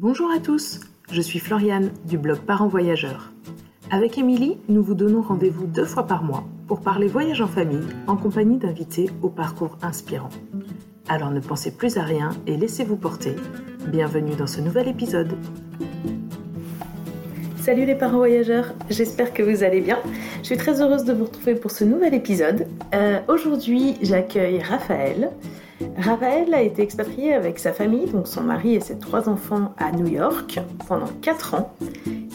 Bonjour à tous, je suis Floriane du blog Parents Voyageurs. Avec Émilie, nous vous donnons rendez-vous deux fois par mois pour parler voyage en famille en compagnie d'invités au parcours inspirant. Alors ne pensez plus à rien et laissez-vous porter. Bienvenue dans ce nouvel épisode. Salut les parents voyageurs, j'espère que vous allez bien. Je suis très heureuse de vous retrouver pour ce nouvel épisode. Euh, aujourd'hui, j'accueille Raphaël. Raphaël a été expatrié avec sa famille, donc son mari et ses trois enfants, à New York pendant 4 ans.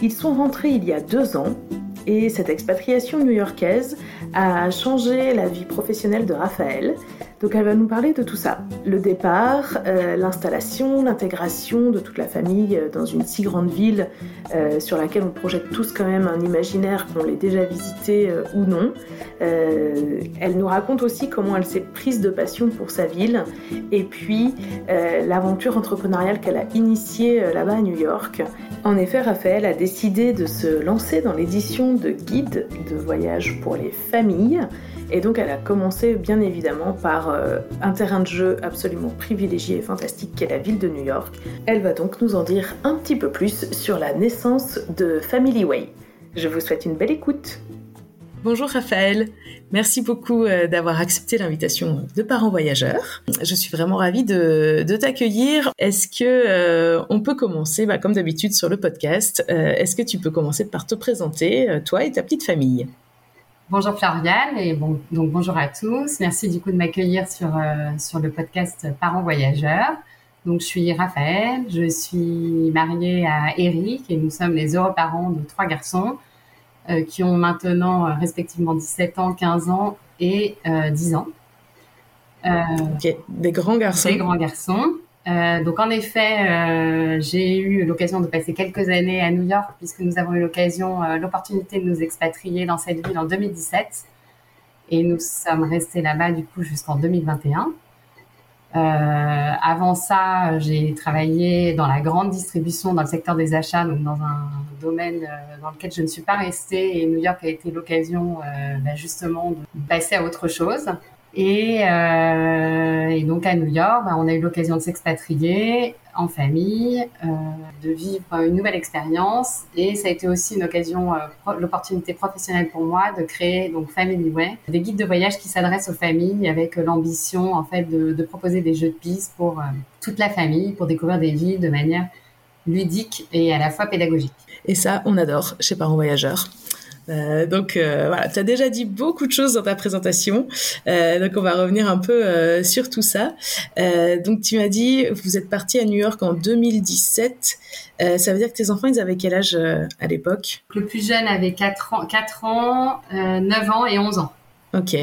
Ils sont rentrés il y a 2 ans et cette expatriation new-yorkaise a changé la vie professionnelle de Raphaël. Donc elle va nous parler de tout ça. Le départ, euh, l'installation, l'intégration de toute la famille euh, dans une si grande ville euh, sur laquelle on projette tous quand même un imaginaire qu'on l'ait déjà visité ou non. elle nous raconte aussi comment elle s'est prise de passion pour sa ville et puis l'aventure entrepreneuriale qu'elle a initiée là-bas à New York. En effet, Raphaël a décidé de se lancer dans l'édition de guides de voyage pour les familles. Et donc elle a commencé bien évidemment par euh, un terrain de jeu absolument privilégié et fantastique qu'est la ville de New York. Elle va donc nous en dire un petit peu plus sur la naissance de Family Way. Je vous souhaite une belle écoute. Bonjour Raphaël, merci beaucoup euh, d'avoir accepté l'invitation de parents voyageurs. Je suis vraiment ravie de, t'accueillir. Est-ce que euh, on peut commencer, bah, comme d'habitude sur le podcast, est-ce que tu peux commencer par te présenter, toi et ta petite famille? Bonjour Floriane et bon, donc bonjour à tous. Merci du coup de m'accueillir sur, euh, sur le podcast Parents Voyageurs. Donc je suis Raphaël, je suis mariée à Eric et nous sommes les heureux parents de trois garçons euh, qui ont maintenant euh, respectivement 17 ans, 15 ans et 10 ans. ok, des grands garçons. Des grands garçons. Euh, donc en effet, euh, j'ai eu l'occasion de passer quelques années à New York puisque nous avons eu l'occasion, euh, l'opportunité de nous expatrier dans cette ville en 2017 et nous sommes restés là-bas du coup jusqu'en 2021. avant ça, j'ai travaillé dans la grande distribution, dans le secteur des achats, donc dans un domaine dans lequel je ne suis pas restée et New York a été l'occasion bah, justement de passer à autre chose. Et, euh, et, donc à New York, bah, on a eu l'occasion de s'expatrier en famille, euh, de vivre une nouvelle expérience. Et ça a été aussi une occasion, euh, l'opportunité professionnelle pour moi de créer donc Family Way, des guides de voyage qui s'adressent aux familles avec l'ambition en fait de, de, proposer des jeux de piste pour euh, toute la famille, pour découvrir des villes de manière ludique et à la fois pédagogique. Et ça, on adore chez Parents Voyageurs. Euh, donc euh, voilà, tu as déjà dit beaucoup de choses dans ta présentation, euh, donc on va revenir un peu sur tout ça. Donc tu m'as dit, vous êtes parti à New York en 2017, ça veut dire que tes enfants, ils avaient quel âge à l'époque? Le plus jeune avait 4 ans, 4 ans 9 ans et 11 ans. Ok.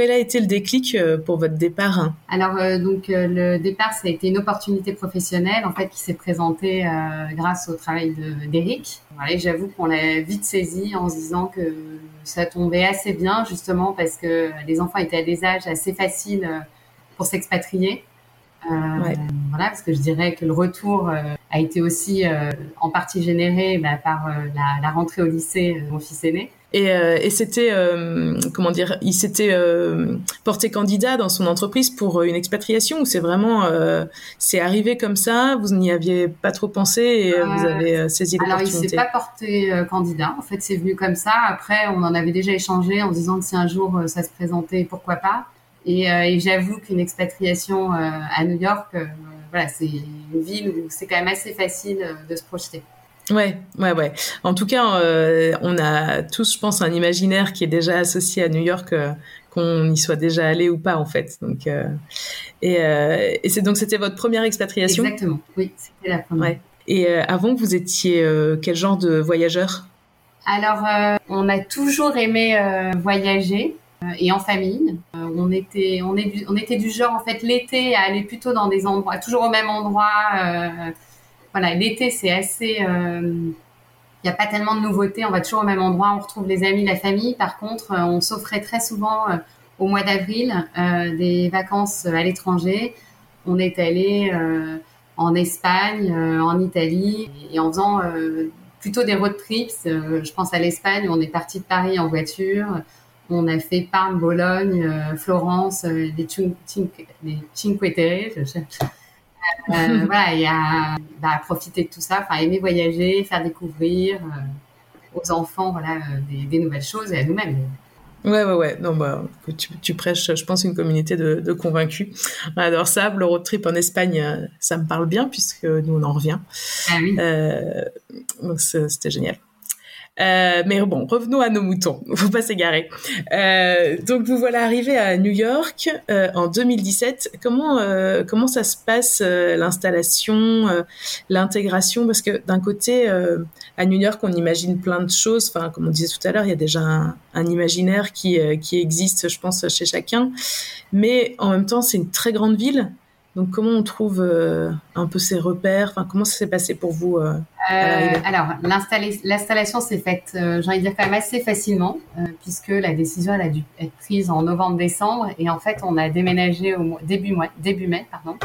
Quel a été le déclic euh, pour votre départ hein Alors euh, donc euh, le départ ça a été une opportunité professionnelle en fait qui s'est présentée grâce au travail d'Eric. Voilà, J'avoue qu'on l'a vite saisi en se disant que ça tombait assez bien justement parce que les enfants étaient à des âges assez faciles pour s'expatrier. Voilà, parce que je dirais que le retour a été aussi en partie généré bah, par la, la, rentrée au lycée de mon fils aîné. Et, euh, et c'était, euh, comment dire, il s'était euh, porté candidat dans son entreprise pour une expatriation ou c'est vraiment, c'est arrivé comme ça, vous n'y aviez pas trop pensé et vous avez saisi l'opportunité Alors il s'est pas porté candidat, en fait c'est venu comme ça. Après on en avait déjà échangé en disant que si un jour ça se présentait, pourquoi pas. Et, et j'avoue qu'une expatriation à New York, voilà, c'est une ville où c'est quand même assez facile de se projeter. Ouais, ouais, ouais. En tout cas, euh, on a tous, je pense, un imaginaire qui est déjà associé à New York, euh, qu'on y soit déjà allé ou pas, en fait. Donc, euh, et, et c'est donc c'était votre première expatriation? Exactement. Oui, c'était la première. Ouais. Et avant, vous étiez quel genre de voyageur? Alors, on a toujours aimé voyager et en famille. on était, on, est, on était du genre en fait l'été à aller plutôt dans des endroits, toujours au même endroit voilà, l'été, c'est assez. Il euh, n'y a pas tellement de nouveautés. On va toujours au même endroit. On retrouve les amis, la famille. Par contre, euh, on s'offrait très souvent euh, au mois d'avril des vacances à l'étranger. On est allé en Espagne, en Italie, et en faisant plutôt des road trips. je pense à l'Espagne. On est parti de Paris en voiture. On a fait Parme, Bologne, Florence, les, Cinque Terre. voilà, et à, bah, profiter de tout ça, enfin aimer voyager, faire découvrir aux enfants voilà des, des, nouvelles choses et à nous-mêmes. Ouais, ouais, ouais. Non, bah, tu, tu, prêches, je pense, une communauté de, de convaincus. Ça. Le road trip en Espagne, euh, ça me parle bien puisque nous, on en revient. Ah oui. Euh, donc, c'était génial. Euh, mais bon, revenons à nos moutons. Faut pas s'égarer. Euh, donc vous voilà arrivé à New York euh, en 2017. Comment euh, comment ça se passe euh, l'installation, l'intégration? Parce que d'un côté, à New York, on imagine plein de choses. Enfin, comme on disait tout à l'heure, il y a déjà un, un imaginaire qui qui existe, je pense, chez chacun. Mais en même temps, c'est une très grande ville. Donc, comment on trouve euh, un peu ces repères? Enfin, Comment ça s'est passé pour vous euh, euh, Alors, l'installation s'est faite, j'ai envie de dire, quand même assez facilement, puisque la décision elle a dû être prise en novembre-décembre. Et en fait, on a déménagé au début, mois, début mai. Pardon.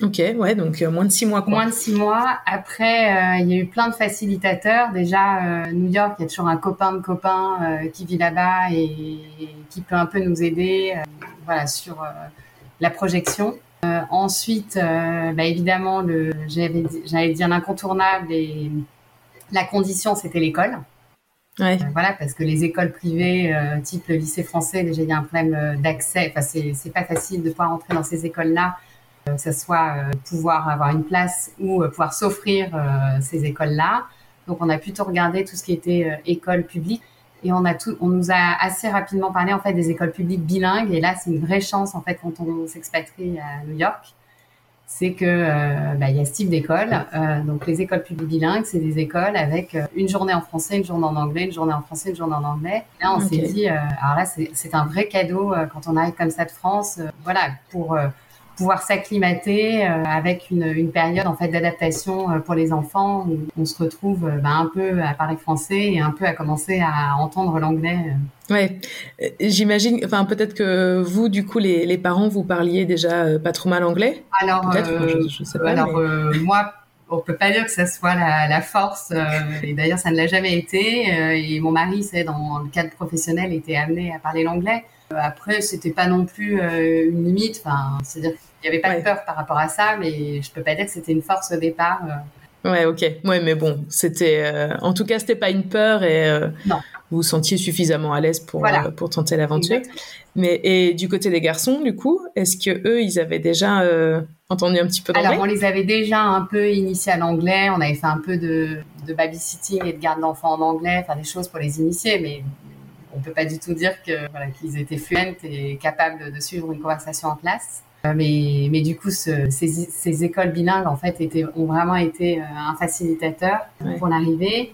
Ok, ouais, donc moins de six mois. Quoi. Moins de six mois. Après, il y a eu plein de facilitateurs. Déjà, New York, il y a toujours un copain de copain qui vit là-bas et, et, qui peut un peu nous aider voilà, sur la projection. Euh, ensuite, euh, bah, évidemment, le, j'avais, j'avais dit un incontournable et la condition, c'était l'école. Ouais. Euh, voilà, parce que les écoles privées, euh, type le lycée français, déjà il y a un problème d'accès. Enfin, c'est, c'est pas facile de pouvoir entrer dans ces écoles-là, que ce soit pouvoir avoir une place ou pouvoir s'offrir ces écoles-là. Donc, on a plutôt regardé tout ce qui était école publique. Et on a tout, on nous a assez rapidement parlé en fait des écoles publiques bilingues. Et là, c'est une vraie chance en fait quand on s'expatrie à New York, c'est que euh, bah, il y a ce type d'école. Euh, donc les écoles publiques bilingues, c'est des écoles avec euh, une journée en français, une journée en anglais, une journée en français, une journée en anglais. Là, on okay. s'est dit, euh, alors là, c'est un vrai cadeau quand on arrive comme ça de France, voilà, pour pouvoir s'acclimater euh, avec une, une, période en fait d'adaptation euh, pour les enfants où on se retrouve euh, bah, un peu à parler français et un peu à commencer à entendre l'anglais. Ouais, j'imagine. Enfin, peut-être que vous, du coup, les, les parents, vous parliez déjà pas trop mal anglais? Alors, je, je, sais pas. Alors, mais... moi, on peut pas dire que ça soit la, la force. Euh, et d'ailleurs, ça ne l'a jamais été. Euh, et mon mari, c'est dans le cadre professionnel, était amené à parler l'anglais. Après, c'était pas non plus euh, une limite. Enfin, c'est-à-dire il n'y avait pas ouais. de peur par rapport à ça, mais je peux pas dire que c'était une force au départ. Euh. Ouais, ok. Ouais, mais bon, c'était. Euh, en tout cas, c'était pas une peur et euh, non. vous vous sentiez suffisamment à l'aise pour voilà. pour tenter l'aventure. Mais et du côté des garçons, du coup, est-ce que eux, ils avaient déjà entendu un petit peu d'anglais? Alors, on les avait déjà un peu initiés à l'anglais. On avait fait un peu de, de babysitting et de garde d'enfants en anglais, faire des choses pour les initier, mais on peut pas du tout dire que voilà qu'ils étaient fluents et capables de suivre une conversation en classe. Euh, mais, mais du coup, ce, ces, ces, écoles bilingues, en fait, étaient, ont vraiment été euh, un facilitateur ouais. pour l'arrivée.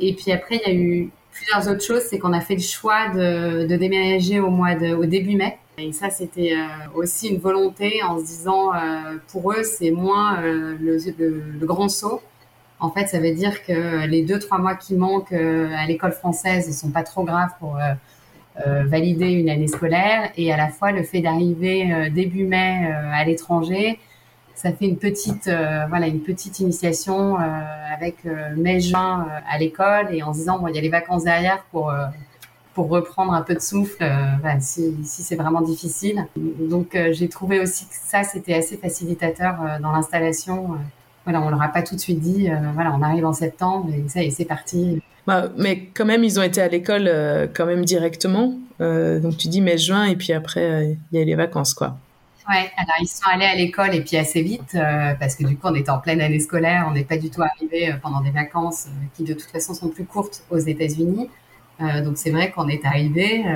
Et puis après, il y a eu plusieurs autres choses. C'est qu'on a fait le choix de, de déménager au mois de, au début mai. Et ça, c'était euh, aussi une volonté en se disant, pour eux, c'est moins le, le, le, grand saut. En fait, ça veut dire que les deux, trois mois qui manquent à l'école française, ils sont pas trop graves pour valider une année scolaire et à la fois le fait d'arriver euh, début mai euh, à l'étranger, ça fait une petite voilà une petite initiation avec mai-juin à l'école et en se disant bon il y a les vacances derrière pour pour reprendre un peu de souffle si, si c'est vraiment difficile. Donc j'ai trouvé aussi que ça c'était assez facilitateur dans l'installation. voilà, on leur a pas tout de suite dit voilà on arrive en septembre et ça et c'est parti. Bah, mais quand même, ils ont été à l'école euh, quand même directement. Euh, donc tu dis mai-juin et puis après, euh, il y a les vacances, quoi. Ouais, alors ils sont allés à l'école et puis assez vite parce que du coup on était en pleine année scolaire, on n'est pas du tout arrivé pendant des vacances qui de toute façon sont plus courtes aux États-Unis. donc c'est vrai qu'on est arrivé.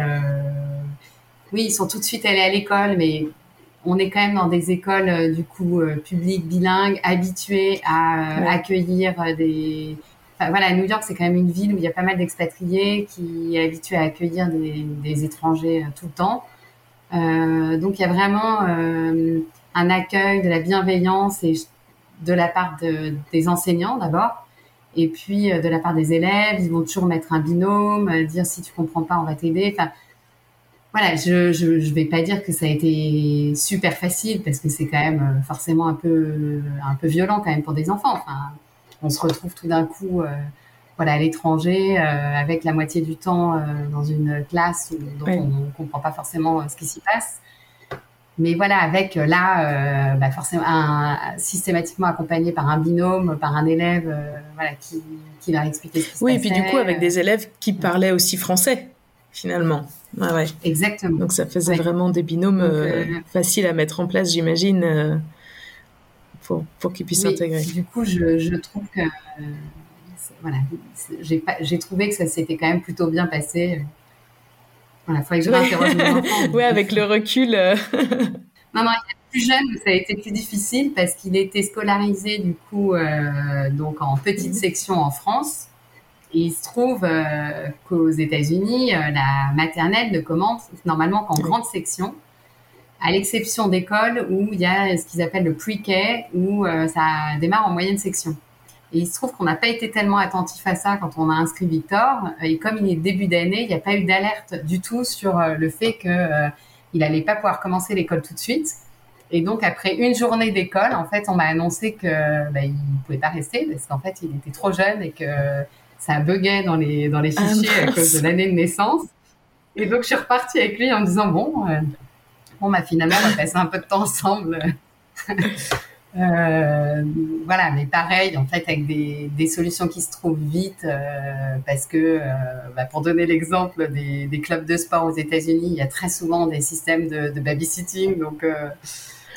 oui, ils sont tout de suite allés à l'école, mais on est quand même dans des écoles du coup publiques bilingues, habituées à ouais. accueillir des Enfin, voilà, New York, c'est quand même une ville où il y a pas mal d'expatriés qui est habitué à accueillir des, étrangers euh, tout le temps. Euh, donc il y a vraiment euh, un accueil, de la bienveillance et de la part de, des enseignants d'abord, et puis de la part des élèves. Ils vont toujours mettre un binôme, dire si tu comprends pas, on va t'aider. Enfin, voilà, je, je, vais pas dire que ça a été super facile parce que c'est quand même forcément un peu un peu violent quand même pour des enfants. On se retrouve tout d'un coup euh, voilà, à l'étranger, euh, avec la moitié du temps euh, dans une classe dont oui. on ne comprend pas forcément ce qui s'y passe. mais voilà, avec là, bah forcément, un, systématiquement accompagné par un binôme, par un élève, voilà, qui, qui leur expliquait ce qui se Oui, et puis du coup, avec des élèves qui parlaient aussi français, finalement. ouais. Exactement. Donc ça faisait vraiment des binômes faciles à mettre en place, j'imagine pour, pour qu'ils puissent s'intégrer. Du coup, je, je trouve que voilà, j'ai trouvé que ça s'était quand même plutôt bien passé. Voilà, faudrait que je m'interroge Oui, avec le recul. Euh. non, non, il est plus jeune, ça a été plus difficile parce qu'il était scolarisé du coup euh, donc en petite mhm. section en France. Et il se trouve euh, qu'aux États-Unis, la maternelle ne commence normalement qu'en grande section à l'exception d'écoles où il y a ce qu'ils appellent le pre-K, où euh, ça démarre en moyenne section. Et il se trouve qu'on n'a pas été tellement attentif à ça quand on a inscrit Victor. Et comme il est début d'année, il n'y a pas eu d'alerte du tout sur euh, le fait qu'il euh, n'allait pas pouvoir commencer l'école tout de suite. Et donc après une journée d'école, en fait, on m'a annoncé que bah, il pouvait pas rester parce qu'en fait, il était trop jeune et que ça buguait dans les dans les ah, fichiers à cause de l'année de naissance. Et donc je suis repartie avec lui en me disant bon Bon, bah, finalement, on a passé un peu de temps ensemble. Euh, voilà, mais pareil, en fait, avec des, des solutions qui se trouvent vite, euh, parce que, euh, bah, pour donner l'exemple des, clubs de sport aux États-Unis, il y a très souvent des systèmes de, de babysitting, donc euh,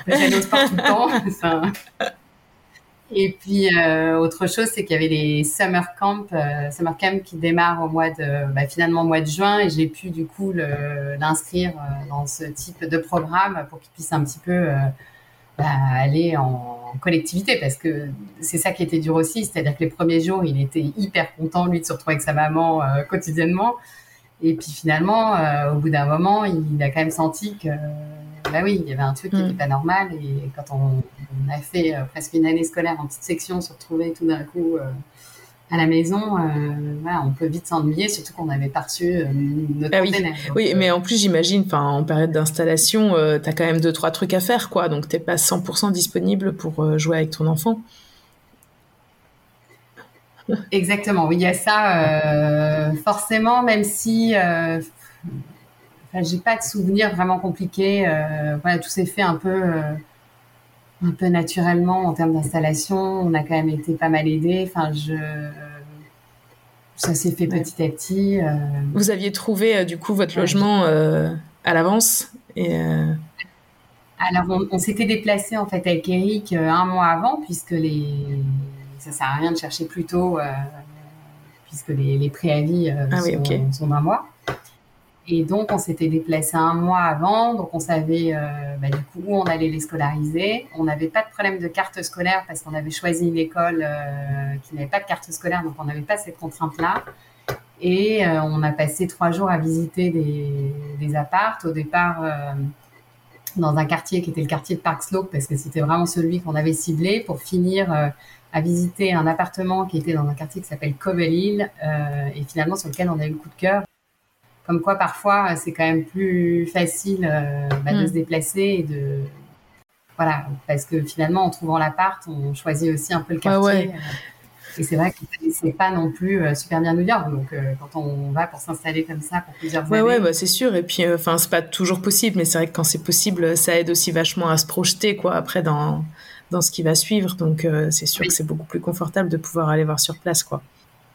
j'allais sport tout le temps. Et puis euh, autre chose, c'est qu'il y avait les summer camp, euh, summer camp qui démarrent au mois de, bah, finalement au mois de juin, et j'ai pu du coup l'inscrire euh, dans ce type de programme pour qu'il puisse un petit peu euh, bah, aller en collectivité, parce que c'est ça qui était dur aussi, c'est-à-dire que les premiers jours, il était hyper content lui de se retrouver avec sa maman quotidiennement, et puis finalement, au bout d'un moment, il a quand même senti que bah oui, il y avait un truc qui n'était mm. pas normal. Et quand on, a fait euh, presque une année scolaire en petite section, se retrouver tout d'un coup euh, à la maison, euh, on peut vite s'ennuyer, surtout qu'on avait pas reçu notre ah oui. oui, mais en plus, j'imagine, en période d'installation, tu as quand même deux, trois trucs à faire, quoi. Donc, t'es pas 100% disponible pour jouer avec ton enfant. Exactement, oui, il y a ça. forcément, même si j'ai pas de souvenirs vraiment compliqués. Euh, voilà, tout s'est fait un peu, euh, un peu naturellement en termes d'installation. On a quand même été pas mal aidés. Enfin, je, ça s'est fait petit à petit. Euh. Vous aviez trouvé du coup votre logement à l'avance et. Alors, on, s'était déplacé en fait avec Eric un mois avant, puisque les, ça sert à rien de chercher plus tôt, puisque les, les préavis ah sont, sont d'un mois. Et donc, on s'était déplacé un mois avant, donc on savait euh, bah, du coup où on allait les scolariser. On n'avait pas de problème de carte scolaire parce qu'on avait choisi une école euh, qui n'avait pas de carte scolaire, donc on n'avait pas cette contrainte-là. Et euh, on a passé trois jours à visiter des, des appartes. Au départ, dans un quartier qui était le quartier de Park Slope parce que c'était vraiment celui qu'on avait ciblé pour finir à visiter un appartement qui était dans un quartier qui s'appelle Cobble Hill et finalement sur lequel on a eu le coup de cœur comme quoi parfois c'est quand même plus facile euh, bah, de mm. se déplacer et de voilà. Parce que finalement en trouvant l'appart on choisit aussi un peu le quartier. euh, et c'est vrai que c'est pas non plus euh, super bien New York donc quand on va pour s'installer comme ça pour plusieurs ouais, années ouais bah, c'est sûr. Et puis enfin c'est pas toujours possible mais c'est vrai que quand c'est possible ça aide aussi vachement à se projeter quoi après dans dans ce qui va suivre. Donc c'est sûr que c'est beaucoup plus confortable de pouvoir aller voir sur place quoi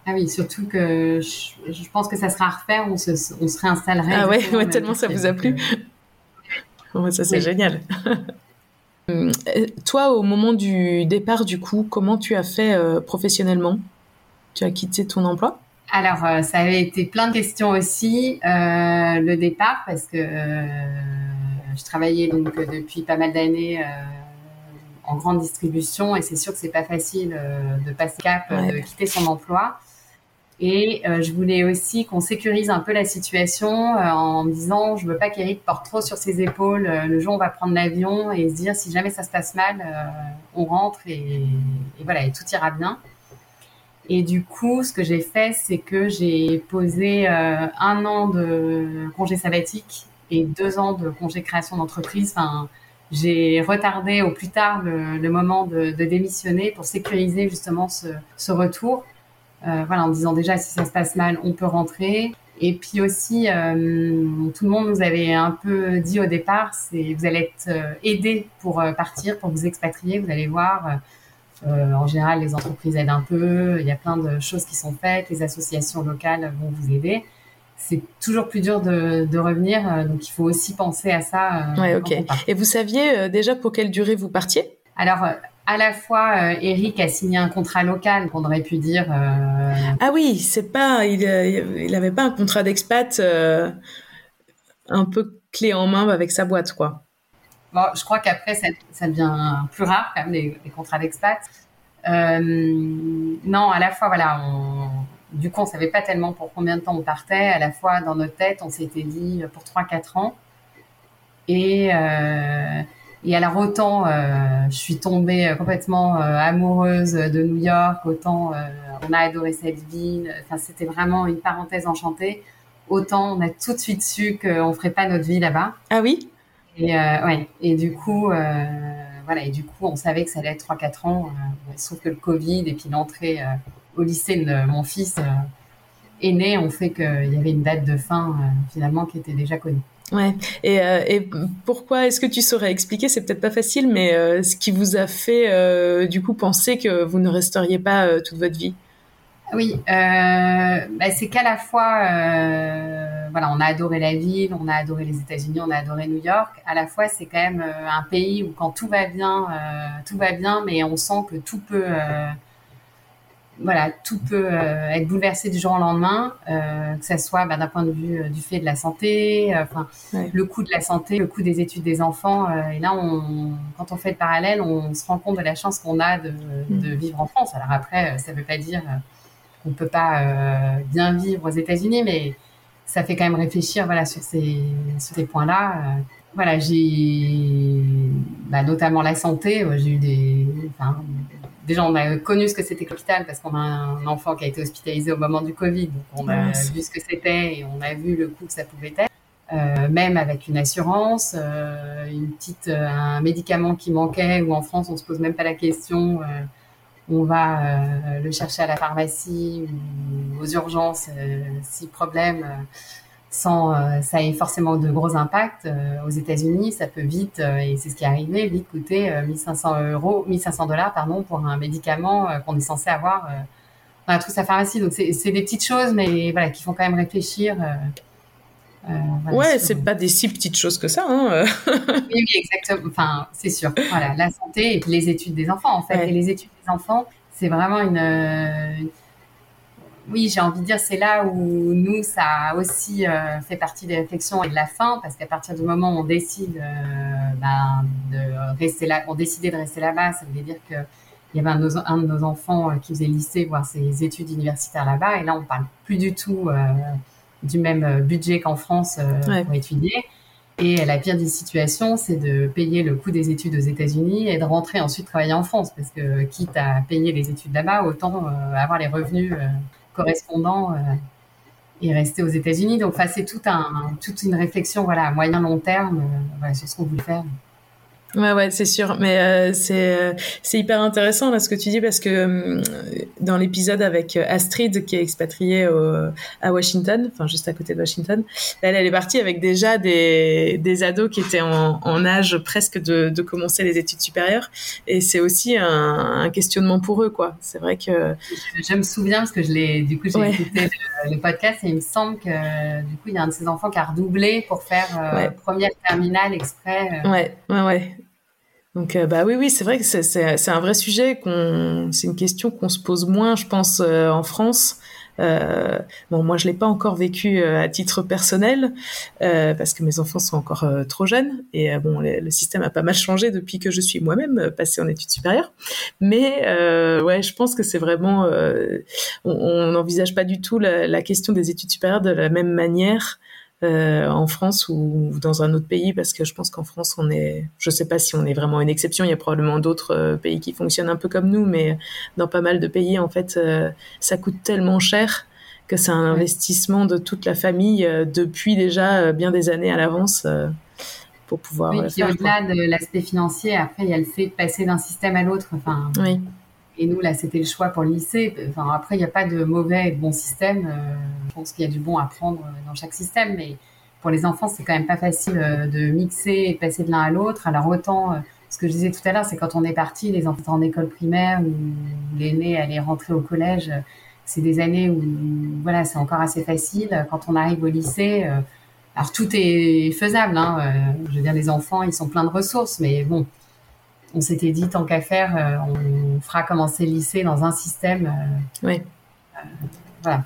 ah oui, surtout que je, pense que ça sera à refaire, on se, on se réinstallerait. Ah ouais, tellement ça vous a plu. ça c'est génial. Euh, toi, au moment du départ, du coup, comment tu as fait euh, professionnellement? Tu as quitté ton emploi? Alors, euh, ça avait été plein de questions aussi, le départ, parce que je travaillais donc depuis pas mal d'années en grande distribution et c'est sûr que c'est pas facile de passer cap, de quitter son emploi. Et euh, je voulais aussi qu'on sécurise un peu la situation euh, en me disant, je veux pas qu'Eric porte trop sur ses épaules euh, le jour où on va prendre l'avion et se dire si jamais ça se passe mal, on rentre et, et, voilà et tout ira bien. Et du coup, ce que j'ai fait, c'est que j'ai posé un an de congé sabbatique et deux ans de congé création d'entreprise. Enfin, j'ai retardé au plus tard le, le moment de, de, démissionner pour sécuriser justement ce, ce retour voilà, en disant déjà si ça se passe mal, on peut rentrer. Et puis aussi, tout le monde nous avait un peu dit au départ, c'est vous allez être aidé pour partir, pour vous expatrier. Vous allez voir, en général, les entreprises aident un peu. Il y a plein de choses qui sont faites. Les associations locales vont vous aider c'est toujours plus dur de, de, revenir. Euh, donc, il faut aussi penser à ça. Euh, ouais, ok. Et vous saviez euh, déjà pour quelle durée vous partiez? Alors, à la fois, Eric a signé un contrat local qu'on aurait pu dire. Ah oui, c'est pas, il, il avait pas un contrat d'expat un peu clé en main avec sa boîte, quoi. Bon, je crois qu'après, ça, ça, devient plus rare quand même les, les contrats d'expat. non, à la fois, voilà, on, du coup, on savait pas tellement pour combien de temps on partait. À la fois, dans notre tête, on s'était dit pour 3-4 ans. Et, euh, et alors, autant euh, je suis tombée complètement euh, amoureuse de New York, autant euh, on a adoré cette ville. Enfin, c'était vraiment une parenthèse enchantée. Autant on a tout de suite su qu'on ferait pas notre vie là-bas. Ah oui? Et, euh, ouais. et du coup, voilà. Et du coup, on savait que ça allait être 3-4 ans. sauf que le Covid et puis l'entrée au lycée de mon fils euh, aîné ont fait qu'il y avait une date de fin euh, finalement qui était déjà connue. Ouais. Et, euh, et pourquoi est-ce que tu saurais expliquer? C'est peut-être pas facile, mais ce qui vous a fait du coup penser que vous ne resteriez pas toute votre vie? Oui, bah, c'est qu'à la fois, voilà, on a adoré la ville, on a adoré les États-Unis, on a adoré New York. À la fois, c'est quand même un pays où quand tout va bien, tout va bien, mais on sent que tout peut voilà, tout peut euh, être bouleversé du jour au lendemain, euh, que ça soit bah, d'un point de vue euh, du fait de la santé, enfin le coût de la santé, le coût des études des enfants. et là, on, quand on fait le parallèle, on se rend compte de la chance qu'on a de, mm. de, vivre en France. Alors après, ça ne veut pas dire qu'on peut pas bien vivre aux États-Unis, mais ça fait quand même réfléchir, voilà, sur ces sur ces points-là. voilà, j'ai bah, notamment la santé. J'ai eu des, enfin, déjà, on a connu ce que c'était l'hôpital parce qu'on a un enfant qui a été hospitalisé au moment du Covid. Donc, on a vu ce que c'était et on a vu le coût que ça pouvait être. Euh, même avec une assurance, euh, une petite, euh, un médicament qui manquait ou en France on se pose même pas la question, euh, on va euh, le chercher à la pharmacie ou aux urgences si problème sans euh, ça ait forcément de gros impacts. Euh, aux États-Unis, ça peut vite, euh, et c'est ce qui est arrivé, vite coûter 1500 euros, 1500 dollars, pardon, pour un médicament qu'on est censé avoir dans la trousse à pharmacie. Donc c'est des petites choses, mais voilà, qui font quand même réfléchir. Voilà, ouais, c'est pas des si petites choses que ça. Hein. oui, oui, exactement. Enfin, c'est sûr. Voilà, la santé et les études des enfants, en fait. Et les études des enfants, c'est vraiment une, oui, j'ai envie de dire, c'est là où nous, ça a aussi euh, fait partie des réflexions et de la fin, parce qu'à partir du moment où on décide euh, ben, de rester là, on décidait de rester là-bas, ça voulait dire que il y avait un de nos, un de nos enfants euh, qui faisait lycée, voire ses études universitaires là-bas, et là, on parle plus du tout du même budget qu'en France pour étudier. Et la pire des situations, c'est de payer le coût des études aux États-Unis et de rentrer ensuite travailler en France, parce que quitte à payer les études là-bas, autant avoir les revenus correspondant euh, est resté aux États-Unis. Donc, c'est toute une réflexion voilà, à moyen long terme euh, sur ce qu'on voulait faire. Ouais, ouais, c'est sûr. Mais euh, c'est euh, c'est hyper intéressant là ce que tu dis parce que euh, dans l'épisode avec Astrid qui est expatriée au, à Washington, enfin juste à côté de Washington, elle, elle est partie avec déjà des, des ados qui étaient en, en âge presque de, de commencer les études supérieures. Et c'est aussi un, un, questionnement pour eux, quoi. C'est vrai que. Je, me souviens parce que je l'ai, du coup, j'ai écouté le, podcast et il me semble que du coup, il y a un de ses enfants qui a redoublé pour faire première terminale exprès. Ouais, ouais, ouais. Donc euh, bah oui oui c'est vrai que c'est un vrai sujet qu'on c'est une question qu'on se pose moins je pense euh, en France. Euh, bon moi je l'ai pas encore vécu euh, à titre personnel parce que mes enfants sont encore trop jeunes et bon le, système a pas mal changé depuis que je suis moi-même passée en études supérieures. Mais ouais je pense que c'est vraiment on n'envisage pas du tout la, la, question des études supérieures de la même manière euh, en France ou, dans un autre pays parce que je pense qu'en France on est je sais pas si on est vraiment une exception il y a probablement d'autres euh, pays qui fonctionnent un peu comme nous mais dans pas mal de pays en fait euh, ça coûte tellement cher que c'est un investissement de toute la famille depuis déjà bien des années à l'avance pour pouvoir oui, puis au-delà de l'aspect financier après il y a le fait de passer d'un système à l'autre enfin oui Et nous, là, c'était le choix pour le lycée. Enfin, après, il n'y a pas de mauvais et de bon système. je pense qu'il y a du bon à prendre dans chaque système, mais pour les enfants, c'est quand même pas facile de mixer et de passer de l'un à l'autre. Alors autant, ce que je disais tout à l'heure, c'est quand on est parti, les enfants en école primaire ou l'aîné allait rentrer au collège, c'est des années où voilà, c'est encore assez facile. Quand on arrive au lycée, euh, alors tout est faisable. Hein, euh, je veux dire, les enfants, ils sont pleins de ressources, mais bon, on s'était dit tant qu'à faire, euh, on fera commencer le lycée dans un système. oui. voilà.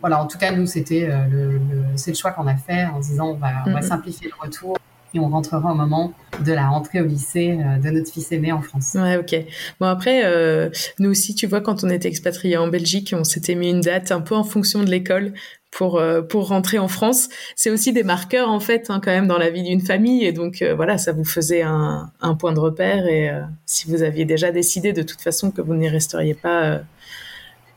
voilà. En tout cas, nous, c'était le, c'est le choix qu'on a fait en se disant on va, on va simplifier le retour et on rentrera au moment de la rentrée au lycée euh, de notre fils aîné en France. Ouais, ok. Bon après, euh, nous aussi, tu vois, quand on était expatriés en Belgique, on s'était mis une date un peu en fonction de l'école pour euh, pour rentrer en France. C'est aussi des marqueurs en fait, hein, quand même dans la vie d'une famille, et donc voilà, ça vous faisait un, un point de repère. Et si vous aviez déjà décidé de toute façon que vous n'y resteriez pas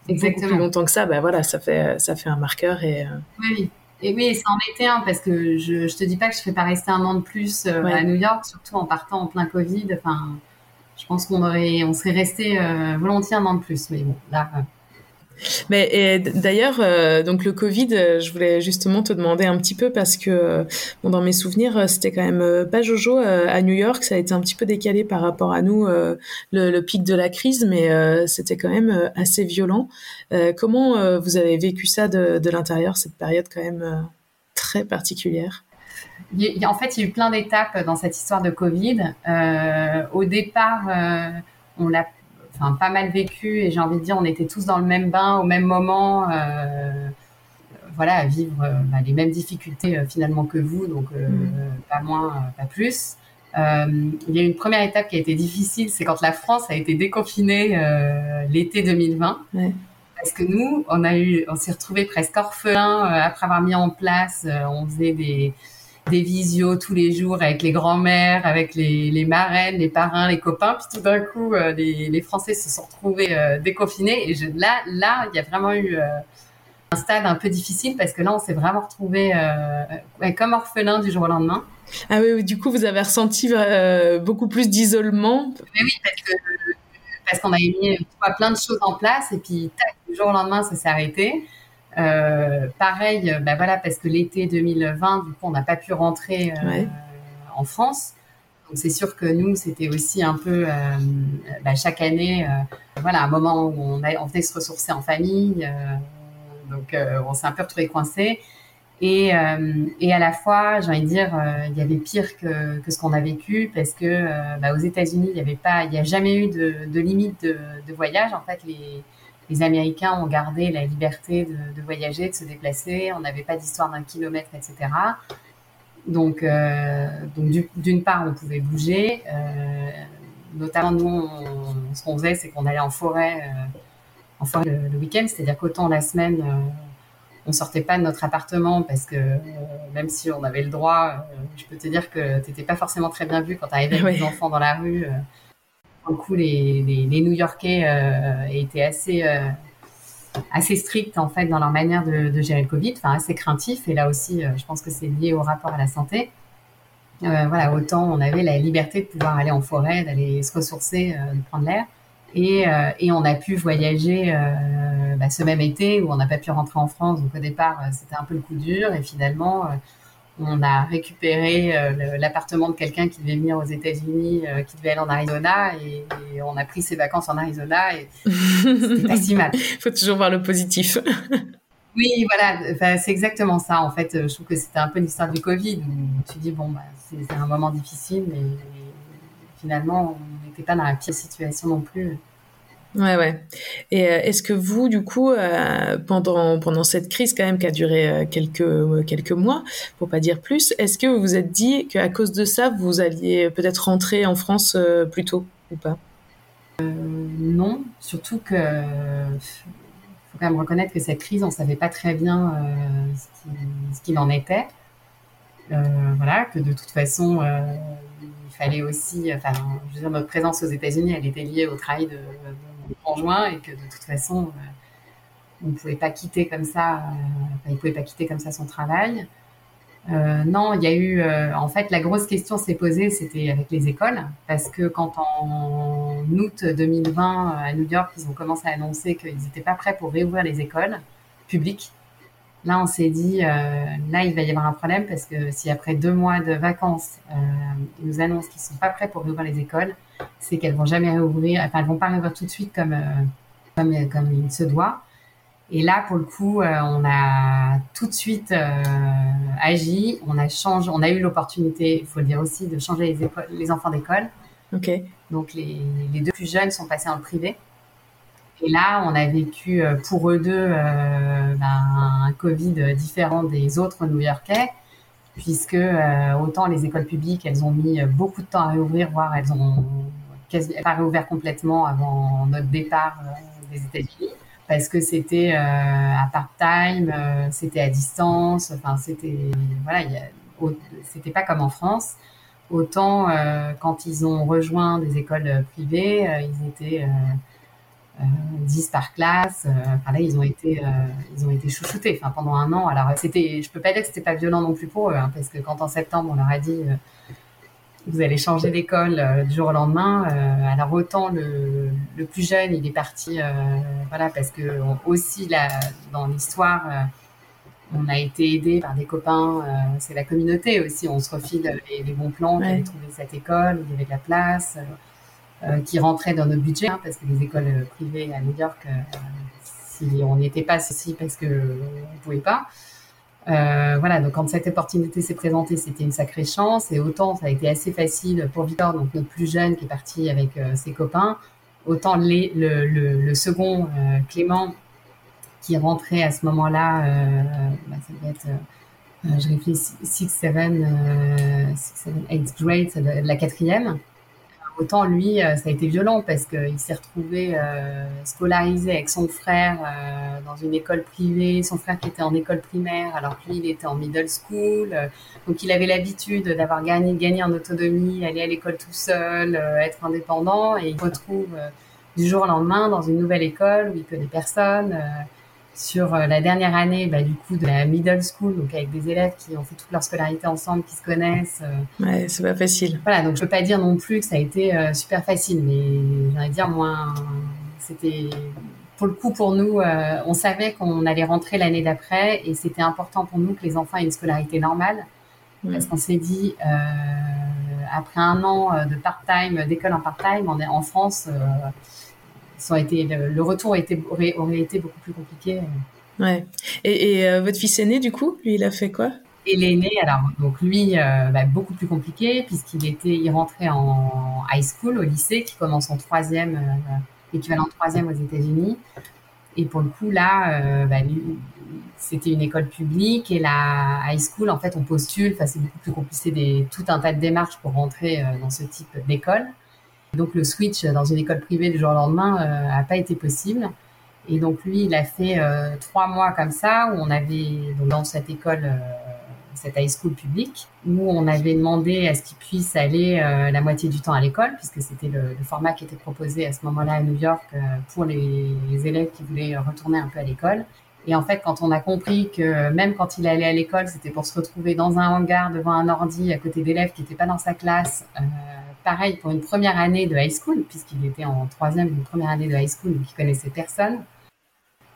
Exactement. beaucoup plus longtemps que ça, ben voilà, ça fait ça fait un marqueur et. Oui. Et oui, ça en était un parce que je, je te dis pas que je ne serais pas rester un an de plus euh, à New York, surtout en partant en plein Covid. Enfin, je pense qu'on aurait, on serait resté euh, volontiers un an de plus. Mais bon, là, euh, mais d'ailleurs, euh, donc le Covid, euh, je voulais justement te demander un petit peu parce que euh, dans mes souvenirs, c'était quand même pas Jojo à New York. Ça a été un petit peu décalé par rapport à nous, le, pic de la crise, mais c'était quand même assez violent. comment vous avez vécu ça de l'intérieur, cette période quand même très particulière? En fait, il y a eu plein d'étapes dans cette histoire de Covid. au départ, on l'a enfin pas mal vécu et j'ai envie de dire on était tous dans le même bain au même moment euh, voilà à vivre euh, bah, les mêmes difficultés euh, finalement que vous donc mm. pas moins pas plus. Il y a une première étape qui a été difficile c'est quand la France a été déconfinée l'été 2020 parce que nous on a eu on s'est retrouvé presque orphelins après avoir mis en place on faisait des des visios tous les jours avec les grands-mères, avec les, les, marraines, les parrains, les copains. Puis tout d'un coup, euh, les, les, Français se sont retrouvés euh, déconfinés. Et je, là, là, il y a vraiment eu euh, un stade un peu difficile parce que là, on s'est vraiment retrouvés comme orphelins du jour au lendemain. Ah oui, du coup, vous avez ressenti beaucoup plus d'isolement. oui, parce que parce qu'on avait mis plein de choses en place et puis tac, du jour au lendemain, ça s'est arrêté. Euh, pareil, ben voilà, parce que l'été 2020, du coup, on n'a pas pu rentrer euh, en France. Donc c'est sûr que nous, c'était aussi un peu bah, chaque année, voilà, un moment où on, a, on venait se ressourcer en famille. donc on s'est un peu retrouvé coincé. Et, et, à la fois, j'ai envie de dire, il y avait pire que, que ce qu'on a vécu parce que bah, aux États-Unis, il n'y avait pas, il n'y a jamais eu de, de limite de, de, voyage. En fait, les, les Américains ont gardé la liberté de, voyager, de se déplacer. On n'avait pas d'histoire d'un kilomètre, etc. Donc, euh, donc d'une part, on pouvait bouger. Euh, notamment, nous, ce qu'on faisait, c'est qu'on allait en forêt, euh, en forêt le, week-end. C'est-à-dire qu'autant la semaine, on sortait pas de notre appartement parce que même si on avait le droit, je peux te dire que tu n'étais pas forcément très bien vu quand tu arrivais avec des enfants dans la rue du coup, les, New-Yorkais euh, étaient assez euh, assez stricts en fait dans leur manière de, gérer le Covid, enfin assez craintifs. Et là aussi, euh, je pense que c'est lié au rapport à la santé. voilà, autant on avait la liberté de pouvoir aller en forêt, d'aller se ressourcer, de prendre l'air. Et, et, on a pu voyager bah, ce même été où on n'a pas pu rentrer en France. Donc au départ, c'était un peu le coup dur. Et finalement, on a récupéré euh, l'appartement de quelqu'un qui devait venir aux États-Unis, euh, qui devait aller en Arizona, et, on a pris ses vacances en Arizona, et c'était pas si mal. Il faut toujours voir le positif. oui, voilà, c'est exactement ça. En fait, je trouve que c'était un peu l'histoire du Covid, tu dis, bon, bah, c'est un moment difficile, mais finalement, on n'était pas dans la pire situation non plus. Ouais, ouais. Et euh, est-ce que vous, du coup, euh, pendant pendant cette crise quand même qui a duré euh, quelques quelques mois, pour pas dire plus, est-ce que vous vous êtes dit qu'à cause de ça, vous alliez peut-être rentrer en France plus tôt ou pas? Non, surtout que faut quand même reconnaître que cette crise, on savait pas très bien ce qu'il en était. voilà, que de toute façon, il fallait aussi, enfin, je veux dire, notre présence aux États-Unis, elle était liée au travail de conjoint et que de toute façon, euh, on ne pouvait pas quitter comme ça, euh, il pouvait pas quitter comme ça son travail. Euh, non, il y a eu, euh, en fait, la grosse question s'est posée, c'était avec les écoles, parce que quand en août 2020 à New York, ils ont commencé à annoncer qu'ils n'étaient pas prêts pour réouvrir les écoles publiques. Là, on s'est dit, euh, là, il va y avoir un problème parce que si après deux mois de vacances, ils nous annoncent qu'ils sont pas prêts pour réouvrir les écoles, c'est qu'elles vont jamais réouvrir, enfin, elles vont pas réouvrir tout de suite comme comme, comme il se doit. Et là, pour le coup, euh, on a tout de suite euh, agi. On a changé, on a eu l'opportunité, il faut le dire aussi, de changer les, les enfants d'école. Ok. Donc les, les, deux plus jeunes sont passés en privé. Et là, on a vécu euh, pour eux deux ben, un Covid différent des autres New-Yorkais, puisque autant les écoles publiques, elles ont mis beaucoup de temps à réouvrir, voire elles ont quasi pas réouvert complètement avant notre départ des États-Unis parce que c'était euh, à part-time, euh, c'était à distance, enfin c'était voilà, c'était pas comme en France. Autant euh, quand ils ont rejoint des écoles privées, ils étaient 10 par classe. enfin là, ils ont été, ils ont été chouchoutés. Enfin pendant un an. Alors c'était, je peux pas dire que c'était pas violent non plus pour eux, hein, parce que quand en septembre on leur a dit vous allez changer d'école euh, du jour au lendemain. Euh, alors autant le, le, plus jeune, il est parti, euh, voilà, parce que aussi là, dans l'histoire, on a été aidé par des copains. c'est la communauté aussi. On se refile les, les bons plans. Ouais. Qui trouvé cette école, où il y avait de la place, qui rentrait dans notre budget, hein, parce que les écoles privées à New York, si on n'y était pas, ceci parce que on pouvait pas. Euh, voilà, donc quand cette opportunité s'est présentée, c'était une sacrée chance. Et autant ça a été assez facile pour Victor, donc notre plus jeune qui est parti avec euh, ses copains, autant le, second, euh, Clément, qui rentrait à ce moment-là, euh, bah, ça devait être, euh, je réfléchis, 6, 7, 8 grade, la quatrième autant lui, euh, ça a été violent parce qu'il s'est retrouvé euh, scolarisé avec son frère euh, dans une école privée, son frère qui était en école primaire, alors que lui, il était en middle school. donc, il avait l'habitude d'avoir gagné, gagné en autonomie, aller à l'école tout seul, être indépendant, et il se retrouve du jour au lendemain dans une nouvelle école où il connaît personne sur euh, la dernière année bah, du coup de la middle school, donc avec des élèves qui ont fait toute leur scolarité ensemble, qui se connaissent. Euh. Ouais, c'est pas facile. Voilà, donc je peux pas dire non plus que ça a été euh, super facile, mais j'allais dire moins. C'était pour le coup pour nous, on savait qu'on allait rentrer l'année d'après et c'était important pour nous que les enfants aient une scolarité normale, parce qu'on s'est dit après un an de part-time, d'école en part-time, en, en France ça été, le, retour aurait, aurait, été beaucoup plus compliqué. Ouais. Et, et euh, votre fils aîné, du coup, lui, il a fait quoi? Et l'aîné, alors, donc lui, euh, bah, beaucoup plus compliqué, puisqu'il était, il rentrait en high school, au lycée, qui commence en troisième, euh, équivalent troisième aux États-Unis. Et pour le coup, là, bah, c'était une école publique et la high school, en fait, on postule. Enfin, c'est beaucoup plus compliqué, des, tout un tas de démarches pour rentrer dans ce type d'école. Donc le switch dans une école privée du jour au lendemain n'a euh, pas été possible. Et donc lui, il a fait euh, trois mois comme ça où on avait dans cette école, euh, cette high school publique, où on avait demandé à ce qu'il puisse aller la moitié du temps à l'école, puisque c'était le, format qui était proposé à ce moment-là à New York pour les, élèves qui voulaient retourner un peu à l'école. Et en fait, quand on a compris que même quand il allait à l'école, c'était pour se retrouver dans un hangar devant un ordi à côté d'élèves qui n'étaient pas dans sa classe, pareil pour une première année de high school, puisqu'il était en troisième, une première année de high school, donc il connaissait personne.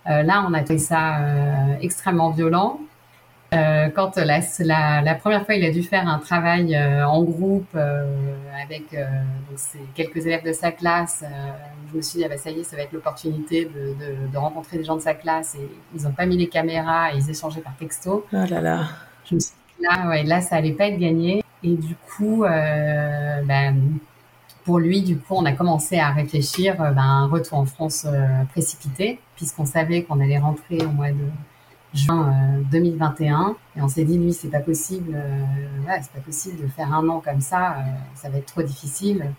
Euh, là, on a trouvé ça euh, extrêmement violent. Euh, quand la, la, la, première fois, il a dû faire un travail en groupe avec donc quelques élèves de sa classe, je me suis dit, ah bah, ça y est, ça va être l'opportunité de, de, de, rencontrer des gens de sa classe. Et ils n'ont pas mis les caméras et ils échangeaient par texto. Oh là là. Je me suis dit, là, ouais, là, ça allait pas être gagné. Et du coup, euh, ben, pour lui, du coup, on a commencé à réfléchir euh, ben, un retour en France euh, précipité, puisqu'on savait qu'on allait rentrer au mois de juin 2021. Et on s'est dit, lui, c'est pas possible, c'est pas possible de faire un an comme ça, ça va être trop difficile.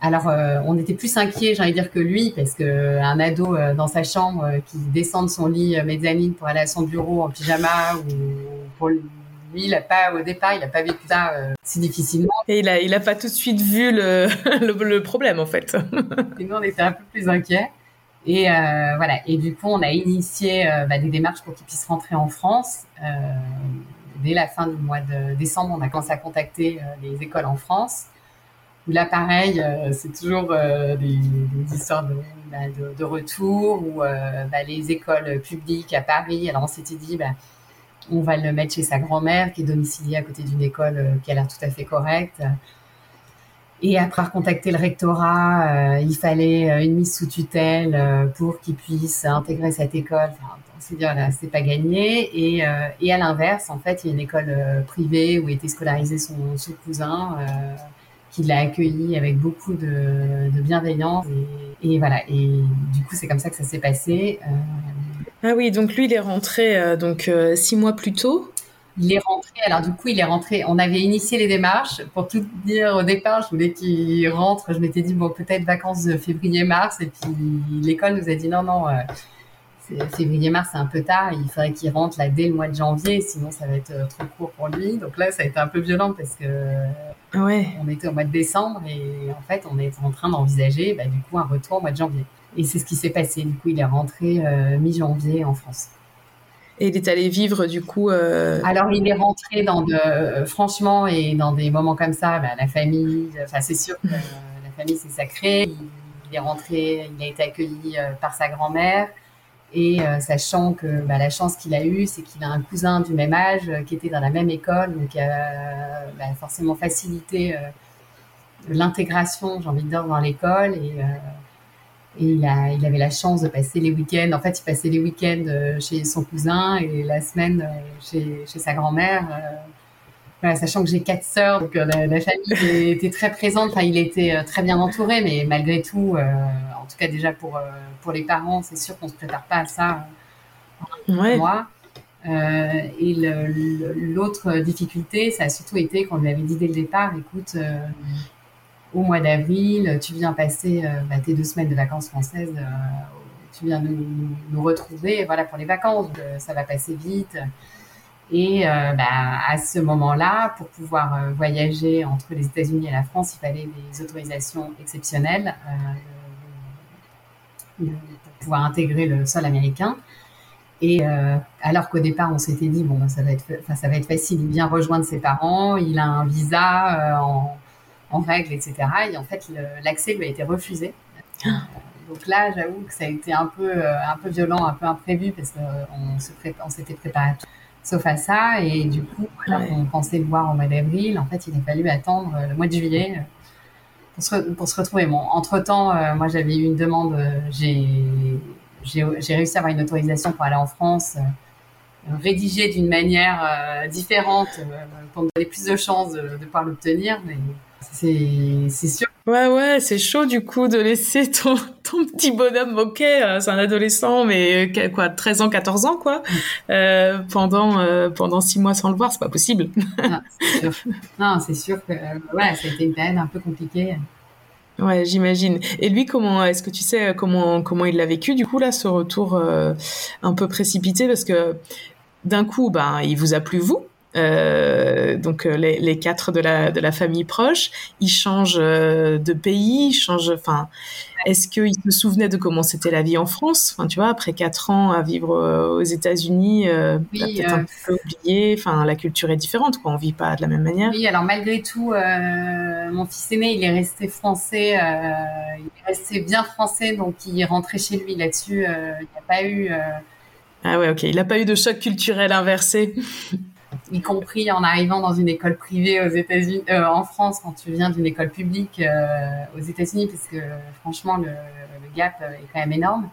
Alors, on était plus inquiets, j'ai envie de dire, que lui, parce que un ado dans sa chambre qui descend de son lit mezzanine pour aller à son bureau en pyjama ou pour lui, il a pas au départ, il a pas vécu ça euh, si difficilement. Et il a, il a pas tout de suite vu le, le, problème en fait. et nous, on était un peu plus inquiets. Et euh, voilà. Et du coup, on a initié euh, bah, des démarches pour qu'il puisse rentrer en France. dès la fin du mois de décembre, on a commencé à contacter les écoles en France. là, pareil, c'est toujours des, histoires bah, de, de, retour ou bah, les écoles publiques à Paris. Alors on s'était dit, bah, on va le mettre chez sa grand-mère qui est domiciliée à côté d'une école qui a l'air tout à fait correcte. Et après contacter le rectorat, euh, il fallait euh, une mise sous tutelle euh, pour qu'il puisse intégrer cette école. S'est dit, voilà, c'est pas gagné. Et, à l'inverse, en fait, il y a une école privée où était scolarisé son, cousin, qui l'a accueilli avec beaucoup de, bienveillance. Et, voilà. Et du coup, c'est comme ça que ça s'est passé. Ah oui, donc lui, il est rentré donc six mois plus tôt. Il est rentré, alors du coup, il est rentré. On avait initié les démarches. Pour tout dire, au départ, je voulais qu'il rentre. Je m'étais dit, bon, peut-être vacances de février-mars. Et puis, l'école nous a dit, non, non, euh, février-mars, c'est un peu tard. Il faudrait qu'il rentre là dès le mois de janvier. Sinon, ça va être euh, trop court pour lui. Donc là, ça a été un peu violent parce que ouais. on était au mois de décembre. Et en fait, on est en train d'envisager, bah, du coup, un retour au mois de janvier. Et c'est ce qui s'est passé. Du coup, il est rentré euh, mi-janvier en France. Et il est allé vivre du coup. Euh... Alors il est rentré dans de, euh, franchement et dans des moments comme ça, bah, la famille. Enfin c'est sûr que la famille c'est sacré. Il, est rentré, il a été accueilli par sa grand-mère et sachant que bah, la chance qu'il a eue, c'est qu'il a un cousin du même âge qui était dans la même école, donc qui a bah, forcément facilité l'intégration, j'ai envie de dire, dans l'école et et il, a, il avait la chance de passer les week-ends. En fait, il passait les week-ends euh, chez son cousin et la semaine euh, chez, chez sa grand-mère. Euh, voilà, sachant que j'ai quatre sœurs, donc la, famille était très présente. Enfin, il était très bien entouré, mais malgré tout, en tout cas déjà pour pour les parents, c'est sûr qu'on se prépare pas à ça. Ouais. Moi. et l'autre difficulté, ça a surtout été qu'on lui avait dit dès le départ, écoute, au mois d'avril, tu viens passer euh, bah, tes deux semaines de vacances françaises, euh, tu viens nous, retrouver voilà, pour les vacances, euh, ça va passer vite. Et bah, à ce moment-là, pour pouvoir voyager entre les États-Unis et la France, il fallait des autorisations exceptionnelles pour pouvoir intégrer le sol américain. Et alors qu'au départ, on s'était dit bon, ça va être, ça va être facile. Il vient rejoindre ses parents, il a un visa en en règle, etc. Et en fait, l'accès lui a été refusé. Ah. Donc là, j'avoue que ça a été un peu, euh, un peu violent, un peu imprévu parce qu'on on s'était préparé sauf à ça. Et du coup, on pensait le voir au mois d'avril. En fait, il a fallu attendre euh, le mois de juillet euh, pour se, pour se retrouver. Bon, entre-temps, moi, j'avais eu une demande. j'ai réussi à avoir une autorisation pour aller en France rédigée d'une manière différente pour me donner plus de chances de, de pouvoir l'obtenir. Mais c'est sûr. Ouais, ouais, c'est chaud du coup de laisser ton, ton petit bonhomme, ok, euh, c'est un adolescent, mais euh, quoi, 13 ans, 14 ans, quoi, euh, pendant, euh, pendant 6 mois sans le voir, c'est pas possible. non, c'est sûr. que ouais, ça a été une période un peu compliquée. Ouais, j'imagine. Et lui, comment est-ce que tu sais comment comment il l'a vécu du coup là, ce retour un peu précipité? Parce que d'un coup, ben, il vous a plu vous, donc euh, les, les, quatre de la, de la famille proche, ils changent euh, de pays, ils changent. Enfin, est-ce qu'ils se souvenaient de comment c'était la vie en France? Enfin, tu vois, après quatre ans à vivre aux États-Unis, euh, oui, peut-être un peu oublié. Enfin, la culture est différente, quoi. On vit pas de la même manière. Oui, alors malgré tout, mon fils aîné, il est resté français. il est resté bien français, donc il est rentré chez lui là-dessus. il n'y a pas eu. Ah ouais, ok. Il n'a pas eu de choc culturel inversé. y compris en arrivant dans une école privée aux États-Unis, euh, en France, quand tu viens d'une école publique euh, aux États-Unis, parce que franchement le, le, gap est quand même énorme.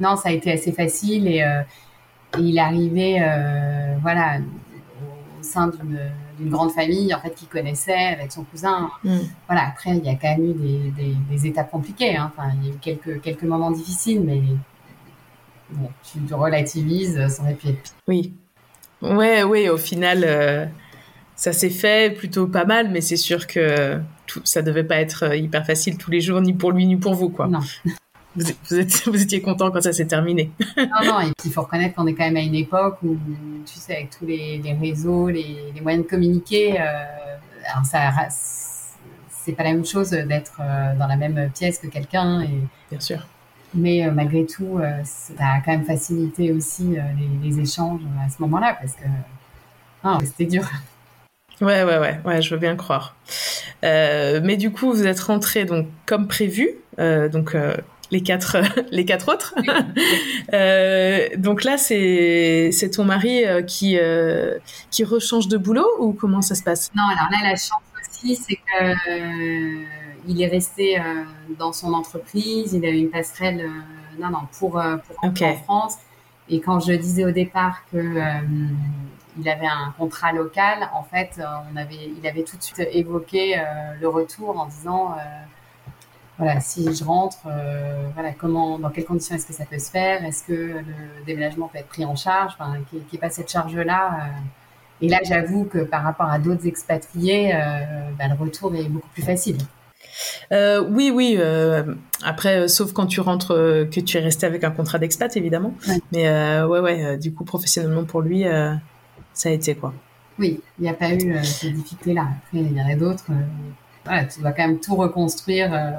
Non, ça a été assez facile et, euh, et il est arrivé, voilà, au sein d'une grande famille en fait qu'il connaissait avec son cousin. Mm. Voilà. Après, il y a quand même eu des, des, des étapes compliquées. Hein. Enfin, il y a eu quelques quelques moments difficiles, mais bon, tu relativises, ça aurait pu être pire. Oui. Ouais, oui, au final, euh, ça s'est fait plutôt pas mal, mais c'est sûr que tout, ça devait pas être euh, hyper facile tous les jours, ni pour lui, ni pour vous, quoi. Non. Vous, vous, étiez content quand ça s'est terminé. non, non, et puis il faut reconnaître qu'on est quand même à une époque où, tu sais, avec tous les, les réseaux, les, les, moyens de communiquer, euh, alors ça, c'est pas la même chose d'être euh, dans la même pièce que quelqu'un. Et, Bien sûr. Mais euh, malgré tout, euh, ça a quand même facilité aussi euh, les, les, échanges à ce moment-là parce que Ah, c'était dur. Ouais, ouais, ouais, ouais, je veux bien croire. Euh, mais du coup, vous êtes rentré donc comme prévu, euh, donc euh, les quatre, les quatre autres. donc là, c'est c'est ton mari qui qui rechange de boulot ou comment ça se passe? Non, alors là, la chance aussi, c'est que il est resté dans son entreprise, il a eu une passerelle, non, non, pour pour en France. Et quand je disais au départ que il avait un contrat local, en fait, euh, on avait, il avait tout de suite évoqué euh, le retour en disant, euh, voilà, si je rentre, voilà, comment, dans quelles conditions est-ce que ça peut se faire? Est-ce que le déménagement peut être pris en charge? Enfin, qu'il n'y ait pas cette charge-là. et là, j'avoue que par rapport à d'autres expatriés, bah, le retour est beaucoup plus facile. Oui, oui. après, sauf quand tu rentres, que tu es resté avec un contrat d'expat, évidemment. Mais ouais, ouais. du coup, professionnellement pour lui, ça a été quoi. Oui, il n'y a pas eu euh, ces difficultés-là. Après, il y en a d'autres. Euh, voilà, tu dois quand même tout reconstruire euh,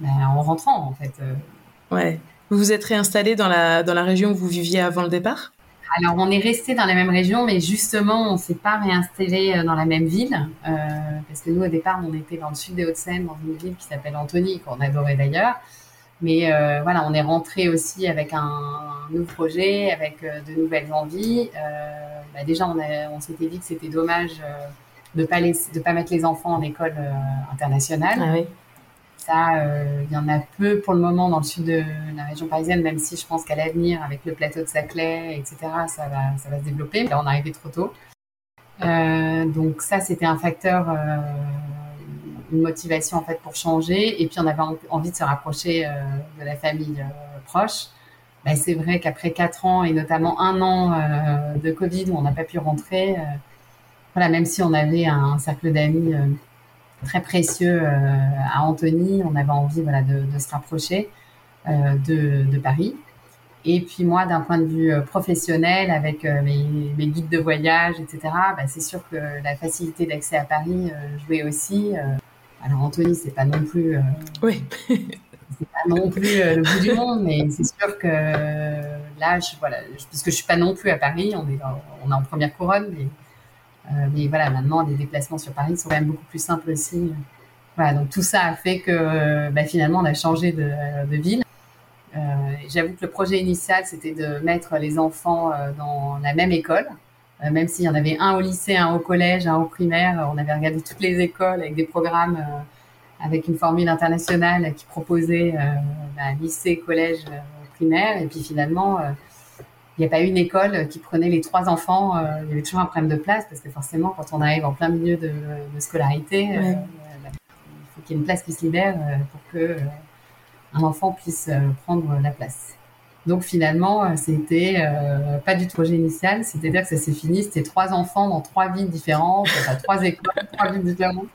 ben, en rentrant, en fait. Ouais. Vous vous êtes réinstallé dans la, dans la région où vous viviez avant le départ? Alors, on est resté dans la même région, mais justement, on ne s'est pas réinstallé dans la même ville. parce que nous, au départ, on était dans le sud des Hauts-de-Seine, dans une ville qui s'appelle Antony, qu'on adorait d'ailleurs. Mais euh, voilà, on est rentré aussi avec un, nouveau projet, avec euh, de nouvelles envies. Euh, bah déjà, on, s'était dit que c'était dommage euh, de pas de pas mettre les enfants en école internationale. Ah oui. Ça, il y en a peu pour le moment dans le sud de la région parisienne, même si je pense qu'à l'avenir, avec le plateau de Saclay, etc., ça va, se développer. Là, on est arrivé trop tôt. donc ça, c'était un facteur une motivation en fait pour changer. Et puis on avait envie de se rapprocher euh, de la famille euh, proche. Bah, c'est vrai qu'après quatre ans et notamment un an euh, de Covid où on n'a pas pu rentrer, voilà, même si on avait un cercle d'amis très précieux à Antony, on avait envie voilà, de, se rapprocher de, de, Paris. Et puis moi, d'un point de vue professionnel, avec mes, mes, guides de voyage, etc., bah, c'est sûr que la facilité d'accès à Paris jouait aussi. Alors Anthony, c'est pas non plus. Euh, oui. c'est pas non plus euh, le bout du monde, mais c'est sûr que là, je, voilà, parce que je suis pas non plus à Paris, on est, on est en première couronne, mais, euh, mais voilà, maintenant les déplacements sur Paris sont quand même beaucoup plus simples aussi. Voilà, donc tout ça a fait que bah, finalement on a changé de, ville. J'avoue que le projet initial c'était de mettre les enfants dans la même école. Euh, même s'il y en avait un au lycée, un au collège, un au primaire, on avait regardé toutes les écoles avec des programmes euh, avec une formule internationale qui proposait euh, bah, lycée, collège, primaire. Et puis finalement, il n'y a pas une école qui prenait les trois enfants. il y avait toujours un problème de place parce que forcément, quand on arrive en plein milieu de, scolarité, bah, il faut qu'il y ait une place qui se libère pour que un enfant puisse prendre la place. Donc finalement, euh, c'était euh, pas du tout projet initial, c'est-à-dire que ça s'est fini, c'était trois enfants dans trois villes différentes, enfin, trois écoles, trois villes différentes.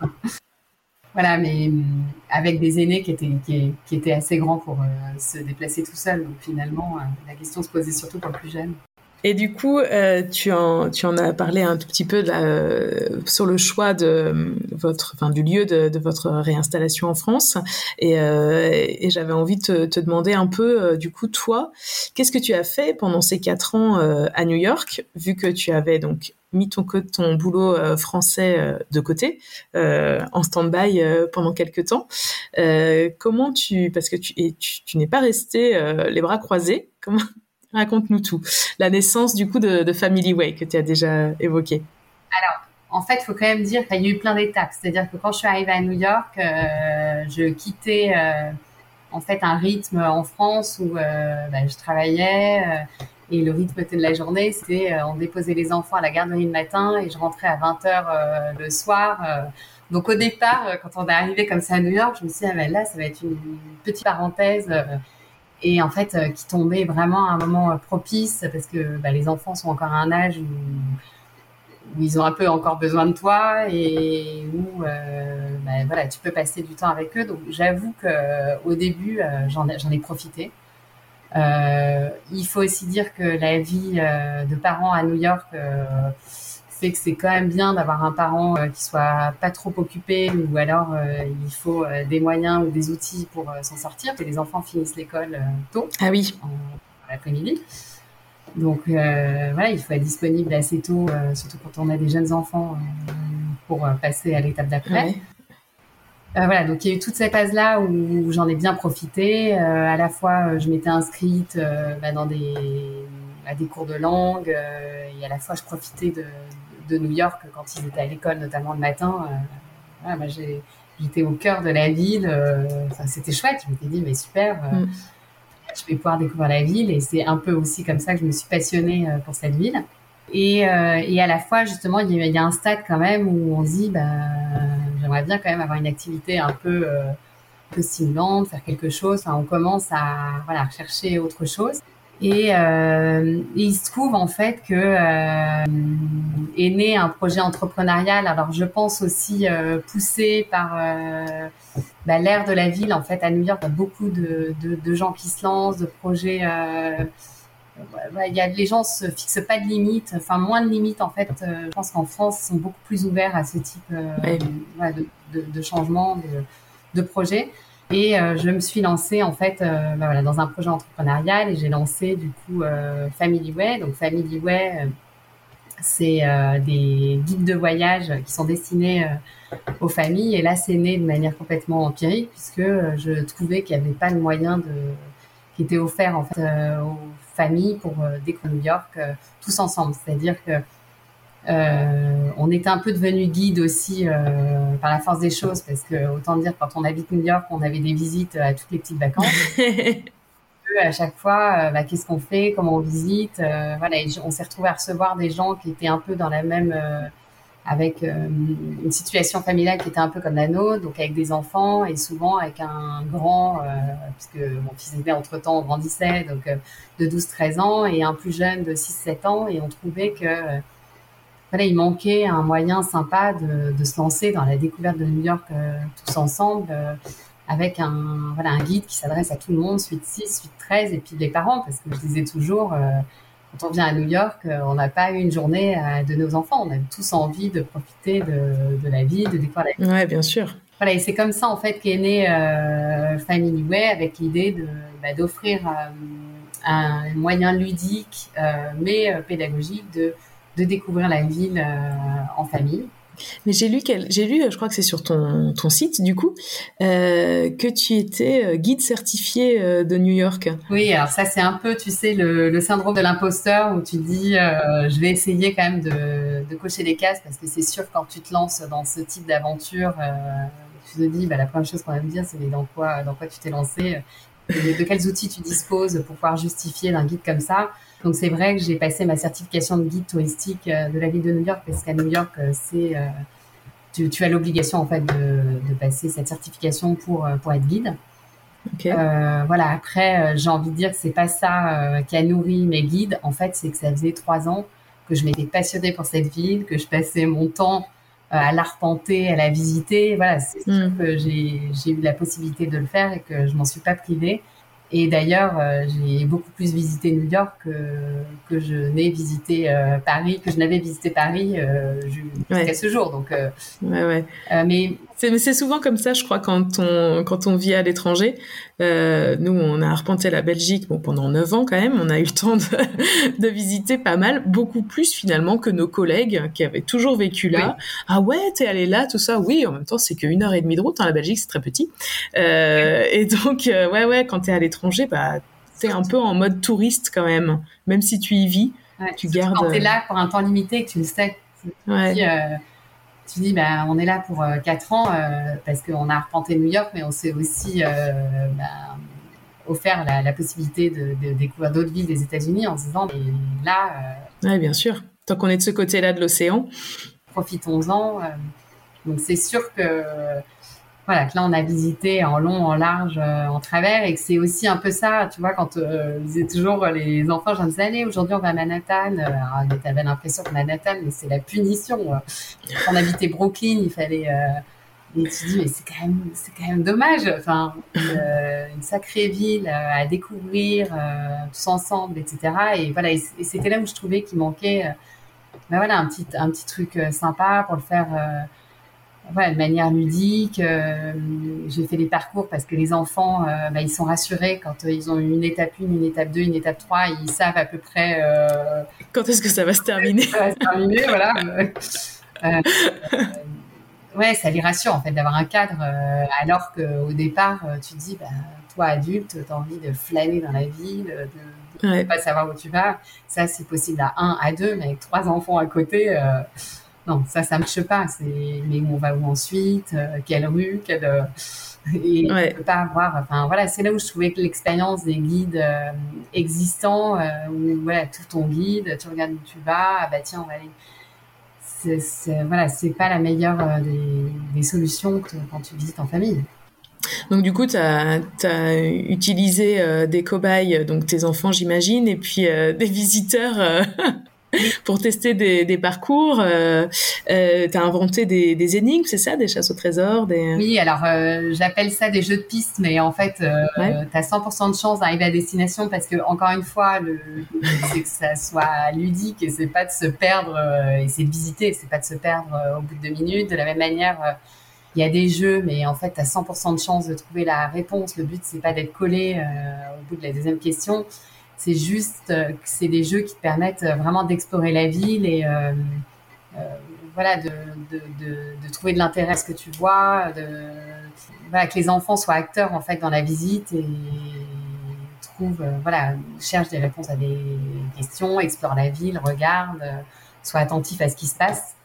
Voilà, mais euh, avec des aînés qui étaient, assez grands pour se déplacer tout seuls. Donc finalement, la question se posait surtout pour le plus jeune. Et du coup, euh, tu, en, as parlé un tout petit peu euh, sur le choix de votre, enfin, du lieu de, votre réinstallation en France. Et, euh, j'avais envie de te, demander un peu, euh, du coup, toi, qu'est-ce que tu as fait pendant ces quatre ans euh, à New York, vu que tu avais donc mis ton, boulot français de côté, en stand-by pendant quelques temps. comment tu, parce que tu, tu, n'es pas resté les bras croisés, comment, Raconte-nous tout. La naissance du coup de, Family Way que tu as déjà évoqué. Alors, en fait, il faut quand même dire qu'il y a eu plein d'étapes. C'est-à-dire que quand je suis arrivée à New York, euh, je quittais euh, en fait un rythme en France où euh, bah, je travaillais et le rythme de la journée, c'était on déposait les enfants à la garderie le matin et je rentrais à 20h le soir. donc au départ, quand on est arrivé comme ça à New York, je me suis dit, ah, ben là, ça va être une petite parenthèse et en fait euh, qui tombait vraiment à un moment euh, propice parce que bah, les enfants sont encore à un âge où, ils ont un peu encore besoin de toi et où euh, bah, voilà tu peux passer du temps avec eux donc j'avoue que au début j'en ai, profité il faut aussi dire que la vie de parents à New York que c'est quand même bien d'avoir un parent euh, qui soit pas trop occupé ou alors euh, il faut euh, des moyens ou des outils pour s'en sortir. Et les enfants finissent l'école tôt. Ah oui. l'après-midi. Donc voilà, il faut être disponible assez tôt, surtout quand on a des jeunes enfants, pour passer à l'étape d'après. Voilà, donc il y a eu toute cette phase-là où, j'en ai bien profité. à la fois, je m'étais inscrite bah, dans des, à des cours de langue et à la fois, je profitais de, de New York quand ils étaient à l'école, notamment le matin. Euh, moi, j'étais au cœur de la ville. Euh, c'était chouette. Je m'étais dit, mais super. Euh, mm. Je vais pouvoir découvrir la ville et c'est un peu aussi comme ça que je me suis passionnée pour cette ville. Et, et, à la fois, justement, il y, a, un stade quand même où on se dit, bah, j'aimerais bien quand même avoir une activité un peu, peu stimulante, faire quelque chose. On commence à voilà, chercher autre chose. Et, euh, il se trouve en fait que euh, est né un projet entrepreneurial. Alors je pense aussi euh, poussé par euh, bah, l'ère de la ville. En fait, à New York, il y a beaucoup de gens qui se lancent, de projets. Euh, il y a, les gens se fixent pas de limites, enfin moins de limites en fait. je pense qu'en France, ils sont beaucoup plus ouverts à ce type de, de, de changement, de, de projets. Et euh, je me suis lancée en fait euh, voilà, dans un projet entrepreneurial et j'ai lancé du coup euh, Family Way. Donc Family Way, c'est des guides de voyage qui sont destinés aux familles. Et là, c'est né de manière complètement empirique puisque je trouvais qu'il n'y avait pas de moyen de qui était offert en fait aux familles pour découvrir New York tous ensemble. C'est-à-dire que euh, on était un peu devenu guide aussi euh, par la force des choses parce que autant dire quand on habite New York, on avait des visites à toutes les petites vacances. à chaque fois, euh, bah, qu'est-ce qu'on fait, comment on visite, voilà. on s'est retrouvé à recevoir des gens qui étaient un peu dans la même, avec une situation familiale qui était un peu comme la nôtre, donc avec des enfants et souvent avec un grand, puisque mon fils était entre temps grandissait, donc de 12-13 ans et un plus jeune de 6-7 ans, et on trouvait que voilà, il manquait un moyen sympa de, se lancer dans la découverte de New York euh, tous ensemble, euh, avec un, voilà, un guide qui s'adresse à tout le monde, suite 6, suite 13, et puis les parents, parce que je disais toujours, euh, quand on vient à New York, on n'a pas eu une journée de nos enfants, on a tous envie de profiter de, de la vie, de découvrir la vie. Ouais, bien sûr. Voilà, et c'est comme ça en fait qu'est né Family Way, avec l'idée de bah, d'offrir un moyen ludique, mais pédagogique de de découvrir la ville euh, en famille. Mais j'ai lu, j'ai lu, je crois que c'est sur ton, ton site du coup, euh, que tu étais euh, guide certifié de New York. Oui, alors ça c'est un peu, tu sais, le, syndrome de l'imposteur où tu dis, je vais essayer quand même de, de cocher les cases parce que c'est sûr quand tu te lances dans ce type d'aventure, tu te dis, bah, la première chose qu'on va me dire, c'est dans quoi, dans quoi tu t'es lancé, de, de, quels outils tu disposes pour pouvoir justifier d'un guide comme ça? Donc c'est vrai que j'ai passé ma certification de guide touristique euh, de la ville de New York parce qu'à New York, euh, c'est euh, tu, tu, as l'obligation en fait de, de, passer cette certification pour pour être guide. Euh, voilà. Après, j'ai envie de dire que c'est pas ça qui a nourri mes guides. En fait, c'est que ça faisait trois ans que je m'étais passionnée pour cette ville, que je passais mon temps à l'arpenter, à la visiter. Voilà, c'est sûr hmm. que j'ai eu la possibilité de le faire et que je m'en suis pas privée. Et d'ailleurs, euh, j'ai beaucoup plus visité New York que, que je n'ai visité euh, Paris, que je n'avais visité Paris euh, jusqu'à ce jour. Donc, euh, ouais, ouais. mais c'est souvent comme ça, je crois, quand on quand on vit à l'étranger. nous, on a arpenté la Belgique bon, pendant neuf ans quand même. On a eu le temps de, de, visiter pas mal, beaucoup plus finalement que nos collègues qui avaient toujours vécu là. Ah ouais, t'es allé là, tout ça. Oui, en même temps, c'est qu'une heure et demie de route. Hein, la Belgique, c'est très petit. et donc, ouais, ouais, quand t'es à l'étranger étranger, bah, t'es un peu en mode touriste quand même, même si tu y vis. tu gardes. Quand t'es là pour un temps limité, que tu le sais, tu, dis, euh, tu dis, bah, on est là pour euh, 4 ans euh, parce qu'on a arpenté New York, mais on s'est aussi euh, bah, offert la, possibilité de, découvrir d'autres villes des États-Unis en se disant, mais là. oui, bien sûr. Tant qu'on est de ce côté-là de l'océan. Profitons-en. donc c'est sûr que voilà, que là on a visité en long, en large, euh, en travers, et que c'est aussi un peu ça, tu vois, quand euh, disais toujours euh, les enfants jeunes années, aujourd'hui on va à Manhattan, euh, alors t'avais l'impression que Manhattan, mais c'est la punition. Quand on habitait Brooklyn, il fallait, et tu dis mais c'est quand même, c'est quand même dommage, enfin une, sacrée ville à découvrir tous ensemble, etc. Et voilà, c'était là où je trouvais qu'il manquait, ben voilà, un petit, un petit truc sympa pour le faire voilà, de manière ludique. Euh, j'ai fait des parcours parce que les enfants, euh, bah, ils sont rassurés quand euh, ils ont une étape 1, une étape 2, une étape 3, ils savent à peu près... quand est-ce que ça va se terminer? Ça va se terminer, voilà. ouais, ça les rassure en fait d'avoir un cadre, alors qu'au départ, tu te dis, bah, toi adulte, tu as envie de flâner dans la ville, de ne pas savoir où tu vas. Ça, c'est possible à 1, à 2, mais avec trois enfants à côté non, ça, ça marche pas. C'est, mais on va où ensuite euh, Quelle rue quelle, euh, Et ouais. peut pas avoir. Enfin, voilà, c'est là où je trouvais que l'expérience des guides euh, existants, où voilà, tout ton guide, tu regardes où tu vas, ah bah tiens, on va aller. C'est, voilà, c'est pas la meilleure des, solutions que, quand tu visites en famille. Donc du coup, tu as, utilisé des cobayes, donc tes enfants j'imagine, et puis des visiteurs pour tester des, des parcours. Euh, euh, tu as inventé des, des énigmes, c'est ça, des chasses au trésor des... Oui, alors euh, j'appelle ça des jeux de piste, mais en fait, euh, tu as 100% de chance d'arriver à destination parce que, encore une fois, le, c'est que ça soit ludique et c'est pas de se perdre, euh, et c'est de visiter, c'est pas de se perdre au bout de deux minutes. De la même manière, il y a des jeux, mais en fait, tu as 100% de chance de trouver la réponse. Le but, c'est pas d'être collé au bout de la deuxième question c'est juste euh, que c'est des jeux qui te permettent euh, vraiment d'explorer la ville et euh, voilà, de, trouver de l'intérêt à ce que tu vois, que les enfants soient acteurs en fait dans la visite et trouvent, voilà, cherchent des réponses à des questions, explorent la ville, regardent, soient attentifs à ce qui se passe.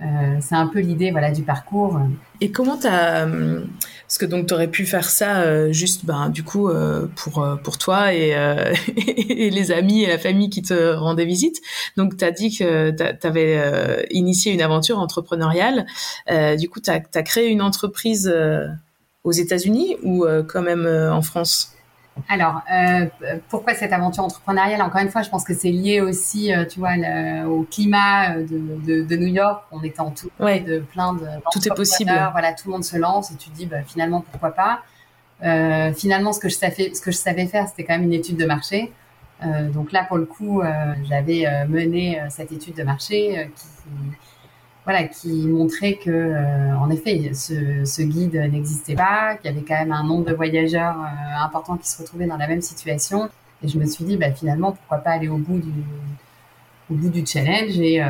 Euh, c'est un peu l'idée voilà du parcours. Et comment t'as euh, parce que donc tu aurais pu faire ça euh, juste ben du coup pour pour toi et, les amis et la famille qui te rendaient visite. Donc tu as dit que tu avais initié une aventure entrepreneuriale. du coup tu as, as, créé une entreprise aux États-Unis ou quand même en France? Alors, euh, pourquoi cette aventure entrepreneuriale? Encore une fois, je pense que c'est lié aussi, euh, tu vois, au climat euh, de, de, New York. On est entouré de plein de tout est possible. Voilà, tout le monde se lance et tu te dis, bah, finalement, pourquoi pas? Finalement, ce que je savais, ce que je savais faire, c'était quand même une étude de marché. donc là, pour le coup, j'avais mené cette étude de marché qui voilà, qui montrait que, euh, en effet, ce, guide n'existait pas, qu'il y avait quand même un nombre de voyageurs euh, importants qui se retrouvaient dans la même situation. Et je me suis dit, bah, finalement, pourquoi pas aller au bout du, au bout du challenge et, euh,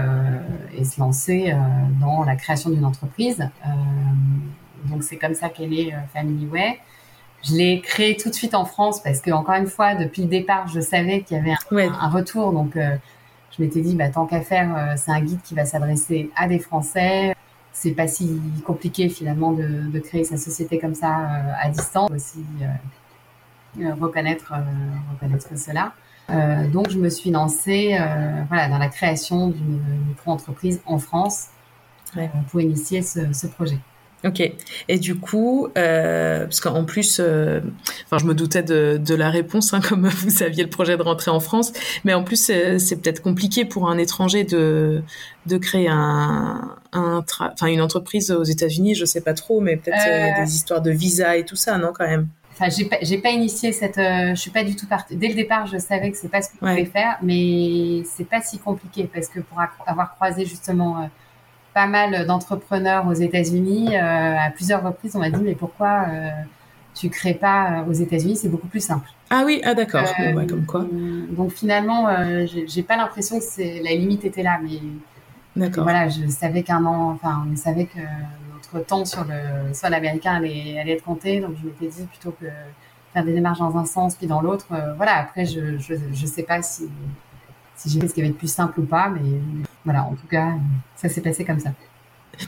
et se lancer dans la création d'une entreprise. donc c'est comme ça qu'elle est Family Way. Je l'ai créée tout de suite en France parce que encore une fois, depuis le départ, je savais qu'il y avait un, un retour. Donc je m'étais dit, bah, tant qu'à faire, euh, c'est un guide qui va s'adresser à des Français. C'est pas si compliqué finalement de, créer sa société comme ça euh, à distance, aussi euh, reconnaître, reconnaître cela. donc je me suis lancée voilà, dans la création d'une micro-entreprise en France pour initier ce projet. Ok. Et du coup, euh, parce qu'en plus, euh, enfin, je me doutais de, de la réponse, hein, comme vous aviez le projet de rentrer en France, mais en plus, c'est peut-être compliqué pour un étranger de, de créer un, un enfin, une entreprise aux États-Unis. Je sais pas trop, mais peut-être euh... des histoires de visa et tout ça, non, quand même? Enfin, j'ai pas, pas initié cette. Je suis pas du tout partie. Dès le départ, je savais que c'est pas ce que je voulais faire, mais c'est pas si compliqué parce que pour avoir croisé justement pas mal d'entrepreneurs aux États-Unis. Euh, à plusieurs reprises, on m'a dit mais pourquoi euh, tu crées pas aux États-Unis? C'est beaucoup plus simple. Ah oui, ah d'accord. Euh, comme quoi. Donc finalement, j'ai pas l'impression que c'est la limite était là, mais d'accord. Voilà, je savais qu'un an, enfin, on savait que notre temps sur le sol américain allait, allait être compté, donc je m'étais dit plutôt que faire des démarches dans un sens puis dans l'autre. voilà, après, je, je, je sais pas si si j'ai fait ce qui avait de plus simple ou pas, mais voilà, en tout cas, ça s'est passé comme ça.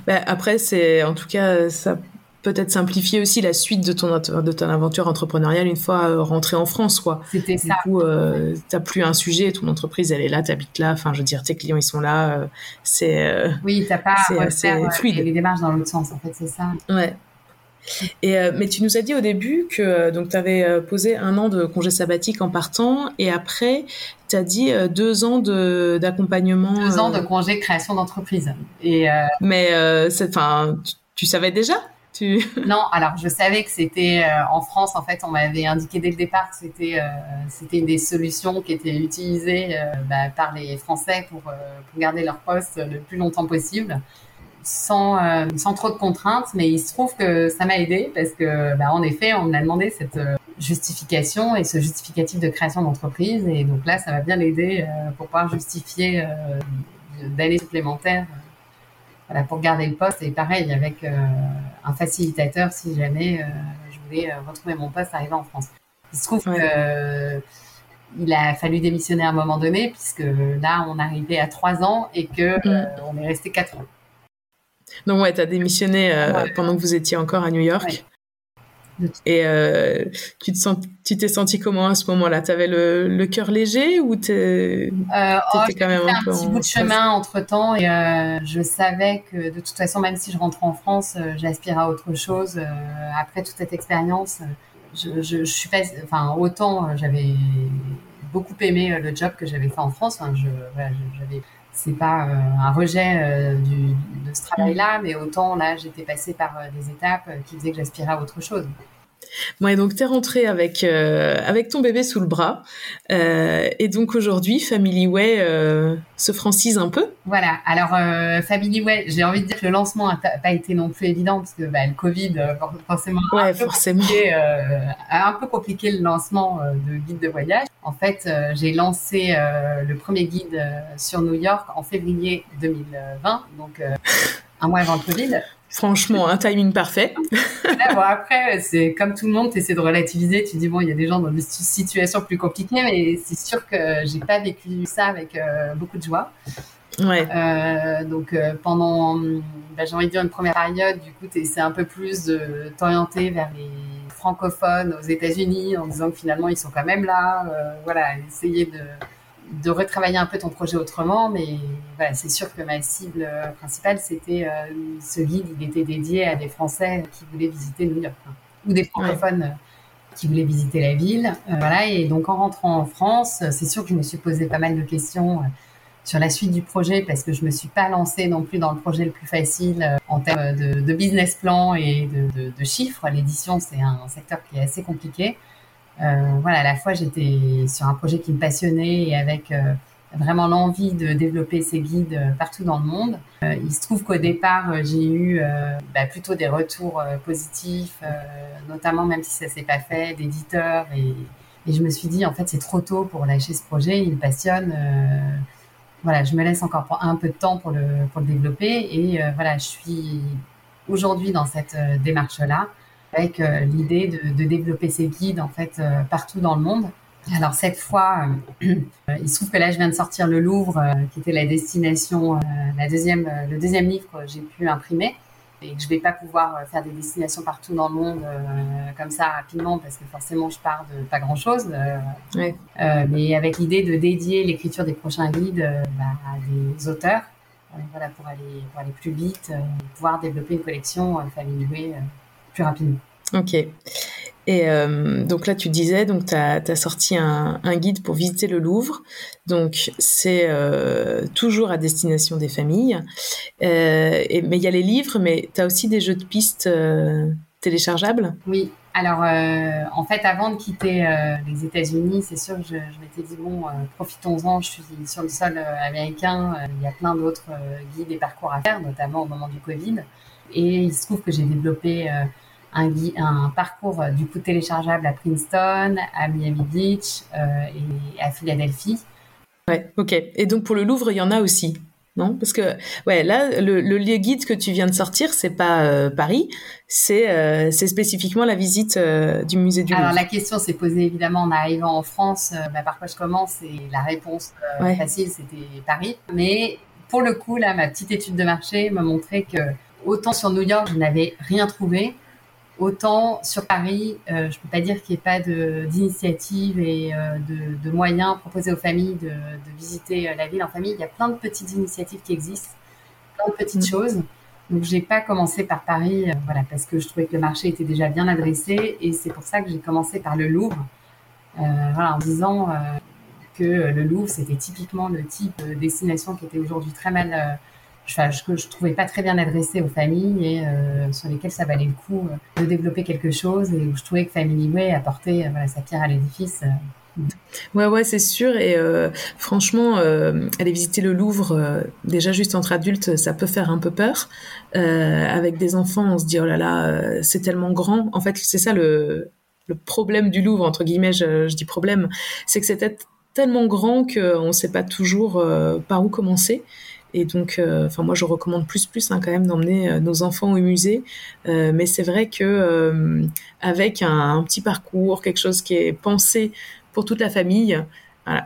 Bah, après, c'est en tout cas, ça peut-être simplifier aussi la suite de ton, de ton aventure entrepreneuriale une fois euh, rentré en France, quoi. C'était ça. Du coup, euh, t'as plus un sujet, ton entreprise, elle est là, t'habites là. Enfin, je veux dire, tes clients, ils sont là. Euh, c'est. Euh, oui, t'as pas à faire fluide. Les, les démarches dans l'autre sens, en fait, c'est ça. Ouais. Et, euh, mais tu nous as dit au début que euh, donc tu avais euh, posé un an de congé sabbatique en partant et après tu as dit deux ans d'accompagnement. Deux ans de congé création d'entreprise. Et Mais enfin, tu, tu, savais déjà? Tu... Non, alors je savais que c'était en France en fait, on m'avait indiqué dès le départ que c'était c'était une des solutions qui étaient utilisées bah, par les Français pour, pour garder leur poste le plus longtemps possible. Sans, sans trop de contraintes, mais il se trouve que ça m'a aidé parce que, bah, en effet, on m'a demandé cette justification et ce justificatif de création d'entreprise. Et donc là, ça va bien l'aider pour pouvoir justifier d'années supplémentaires voilà, pour garder le poste. Et pareil, avec un facilitateur si jamais je voulais retrouver mon poste arrivé en France. Il se trouve que il a fallu démissionner à un moment donné, puisque là, on arrivait à trois ans et que euh, on est resté quatre ans. Donc ouais, tu as démissionné euh, pendant que vous étiez encore à New York. Et euh, tu te t'es senti comment à ce moment-là? Tu avais le, le cœur léger ou euh, oh, quand même un, un petit bout de chemin entre temps et je savais que de toute façon, même si je rentre en France, j'aspire à autre chose. après toute cette expérience, je, je, suis pas, enfin, autant euh, j'avais beaucoup aimé euh, le job que j'avais fait en France. Je, voilà, j'avais, c'est pas euh, un rejet du, de ce travail-là, mais autant là, j'étais passée par des étapes qui faisaient que j'aspirais à autre chose. Ouais, donc tu es rentrée avec, euh, avec ton bébé sous le bras. Euh, et donc aujourd'hui, Family Way euh, se francise un peu. Voilà, alors Family Way, j'ai envie de dire que le lancement n'a pas été non plus évident parce que bah, le Covid, forcément, ouais, un forcément. A un peu compliqué le lancement de guide de voyage. En fait, j'ai lancé le premier guide sur New York en février 2020, donc un mois avant le Covid. Franchement, un timing parfait. bon, après, c'est comme tout le monde, tu essaies de relativiser. Tu dis, bon, il y a des gens dans des situations plus compliquées, mais c'est sûr que j'ai pas vécu ça avec euh, beaucoup de joie. Ouais. Euh, donc, euh, pendant, bah, j'ai envie de dire une première période, du coup, c'est un peu plus de t'orienter vers les francophones aux États-Unis en disant que finalement, ils sont quand même là. Voilà, essayer de de retravailler un peu ton projet autrement, mais voilà, c'est sûr que ma cible principale, c'était euh, ce guide, il était dédié à des Français qui voulaient visiter New York, hein, ou des francophones euh, qui voulaient visiter la ville. Euh, voilà, et donc en rentrant en France, c'est sûr que je me suis posé pas mal de questions sur la suite du projet parce que je me suis pas lancée non plus dans le projet le plus facile en termes de, business plan et de, de chiffres. L'édition, c'est un secteur qui est assez compliqué. Euh, voilà, à la fois j'étais sur un projet qui me passionnait et avec euh, vraiment l'envie de développer ces guides euh, partout dans le monde. il se trouve qu'au départ, j'ai eu bah, plutôt des retours positifs, notamment même si ça s'est pas fait, d'éditeurs. Et, je me suis dit, en fait, c'est trop tôt pour lâcher ce projet. Il me passionne. voilà, je me laisse encore un peu de temps pour le, pour le développer. Et voilà, je suis aujourd'hui dans cette démarche-là avec euh, l'idée de, de, développer ces guides en fait euh, partout dans le monde. Alors cette fois, euh, il se trouve que là je viens de sortir le Louvre, qui était la destination, la deuxième, le deuxième livre que j'ai pu imprimer et que je vais pas pouvoir faire des destinations partout dans le monde comme ça rapidement parce que forcément je pars de pas grand chose. Ouais. mais avec l'idée de dédier l'écriture des prochains guides bah, à des auteurs, voilà pour aller pour aller plus vite, pouvoir développer une collection familiale plus rapidement. Ok. Et euh, donc là, tu disais, donc tu as, sorti un, guide pour visiter le Louvre. Donc c'est euh, toujours à destination des familles. Euh, et, mais il y a les livres, mais tu as aussi des jeux de pistes téléchargeables? Oui. Alors en fait, avant de quitter les États-Unis, c'est sûr que je, je m'étais dit, bon, profitons-en, je suis sur le sol américain, il y a plein d'autres guides et parcours à faire, notamment au moment du Covid. Et il se trouve que j'ai développé un, un parcours euh, du coup téléchargeable à Princeton, à Miami Beach euh, et à Philadelphie. Ouais, ok. Et donc pour le Louvre, il y en a aussi, non? Parce que ouais, là, le, le lieu guide que tu viens de sortir, c'est pas euh, Paris, c'est c'est spécifiquement la visite du musée du Louvre. Alors la question s'est posée évidemment en arrivant en France. Bah, par quoi je commence? Et la réponse facile, c'était Paris. Mais pour le coup, là, ma petite étude de marché m'a montré que autant sur New York, je n'avais rien trouvé, Autant sur Paris, euh, je peux pas dire qu'il n'y ait pas d'initiatives et euh, de, moyens proposés aux familles de, visiter euh, la ville en famille. Il y a plein de petites initiatives qui existent, plein de petites choses. Donc j'ai pas commencé par Paris, voilà, parce que je trouvais que le marché était déjà bien adressé et c'est pour ça que j'ai commencé par le Louvre, en disant que le Louvre c'était typiquement le type de destination qui était aujourd'hui très mal que je trouvais pas très bien adressé aux familles et euh, sur lesquelles ça valait le coup euh, de développer quelque chose et où je trouvais que Family Way apportait euh, sa pierre à l'édifice Ouais, ouais, c'est sûr. Et franchement, aller visiter le Louvre, déjà juste entre adultes, ça peut faire un peu peur. avec des enfants, on se dit, oh là là, c'est tellement grand. En fait, c'est ça le, problème du Louvre, entre guillemets, je, je dis problème, c'est que c'était tellement grand qu'on ne sait pas toujours par où commencer. Et donc, euh, enfin moi, je recommande plus plus hein, quand même d'emmener euh, nos enfants au musée. Euh, mais c'est vrai que avec un, petit parcours, quelque chose qui est pensé pour toute la famille,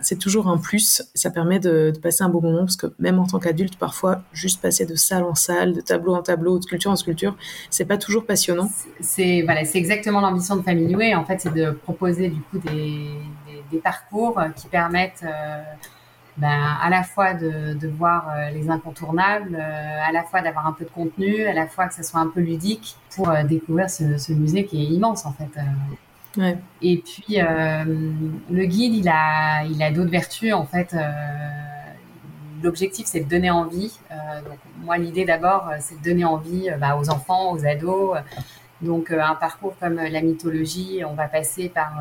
c'est toujours un plus. Ça permet de, passer un beau moment parce que même en tant qu'adulte, parfois, juste passer de salle en salle, de tableau en tableau, de sculpture en sculpture, c'est pas toujours passionnant. C'est voilà, c'est exactement l'ambition de Family Way. En fait, c'est de proposer du coup des, des, parcours qui permettent ben, à la fois de, de voir euh, les incontournables, euh, à la fois d'avoir un peu de contenu, à la fois que ça soit un peu ludique pour euh, découvrir ce, ce, musée qui est immense en fait. Ouais. Et puis le guide, il a, il a d'autres vertus en fait. L'objectif, c'est de donner envie. donc moi, l'idée d'abord, c'est de donner envie bah, aux enfants, aux ados. Donc un parcours comme la mythologie, on va passer par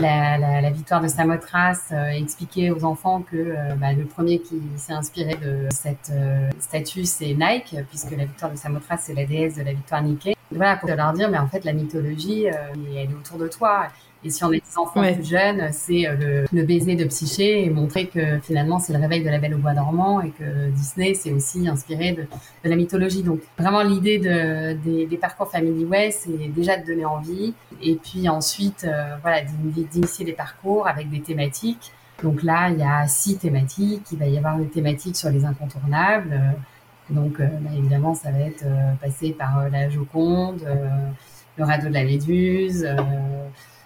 la, victoire de Samothrace, euh, expliquer aux enfants que euh, bah, le premier qui s'est inspiré de cette euh, statue, c'est Nike, puisque la victoire de Samothrace, c'est la déesse de la victoire Nike. Voilà, pour leur dire, mais en fait, la mythologie, elle est autour de toi. Et si on est des enfants plus jeunes, c'est euh, le, baiser de Psyché et montrer que finalement c'est le réveil de la Belle au bois dormant et que Disney s'est aussi inspiré de, la mythologie. Donc vraiment l'idée de, des, parcours Family Way, c'est déjà de donner envie et puis ensuite euh, voilà d'initier des parcours avec des thématiques. Donc là, il y a six thématiques. Il va y avoir une thématique sur les incontournables. Donc, bah, évidemment, ça va être passé par la Joconde, le radeau de la Méduse,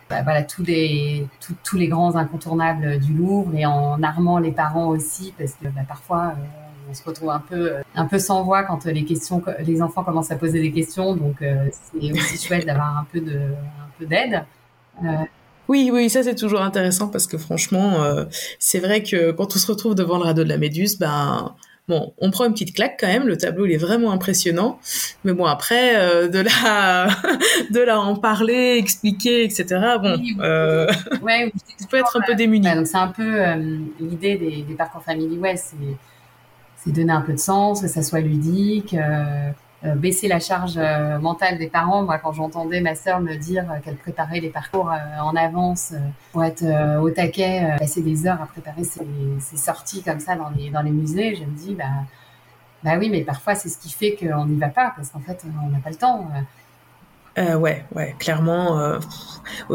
bah, voilà tous les tous les grands incontournables du Louvre et en armant les parents aussi parce que bah, parfois euh, on se retrouve un peu un peu sans voix quand les questions les enfants commencent à poser des questions. Donc euh, c'est aussi chouette d'avoir un peu de un peu d'aide. Euh, oui, oui, ça c'est toujours intéressant parce que franchement, c'est vrai que quand on se retrouve devant le radeau de la Méduse, ben Bon, on prend une petite claque quand même. Le tableau, il est vraiment impressionnant. Mais bon, après, euh, de là, de là en parler, expliquer, etc. Bon, euh, ouais, peut être un peu démuni. donc c'est un peu euh, l'idée des, des, parcours family ouais, c'est donner un peu de sens, que ça soit ludique. Euh, euh, baisser la charge euh, mentale des parents. Moi, quand j'entendais ma sœur me dire qu'elle préparait les parcours euh, en avance pour être au taquet, passer des heures à préparer ses, sorties comme ça dans les, dans les musées, je me dis, bah, bah oui, mais parfois c'est ce qui fait qu'on n'y va pas, parce qu'en fait, on n'a pas le temps. Euh, ouais, ouais, clairement. Euh,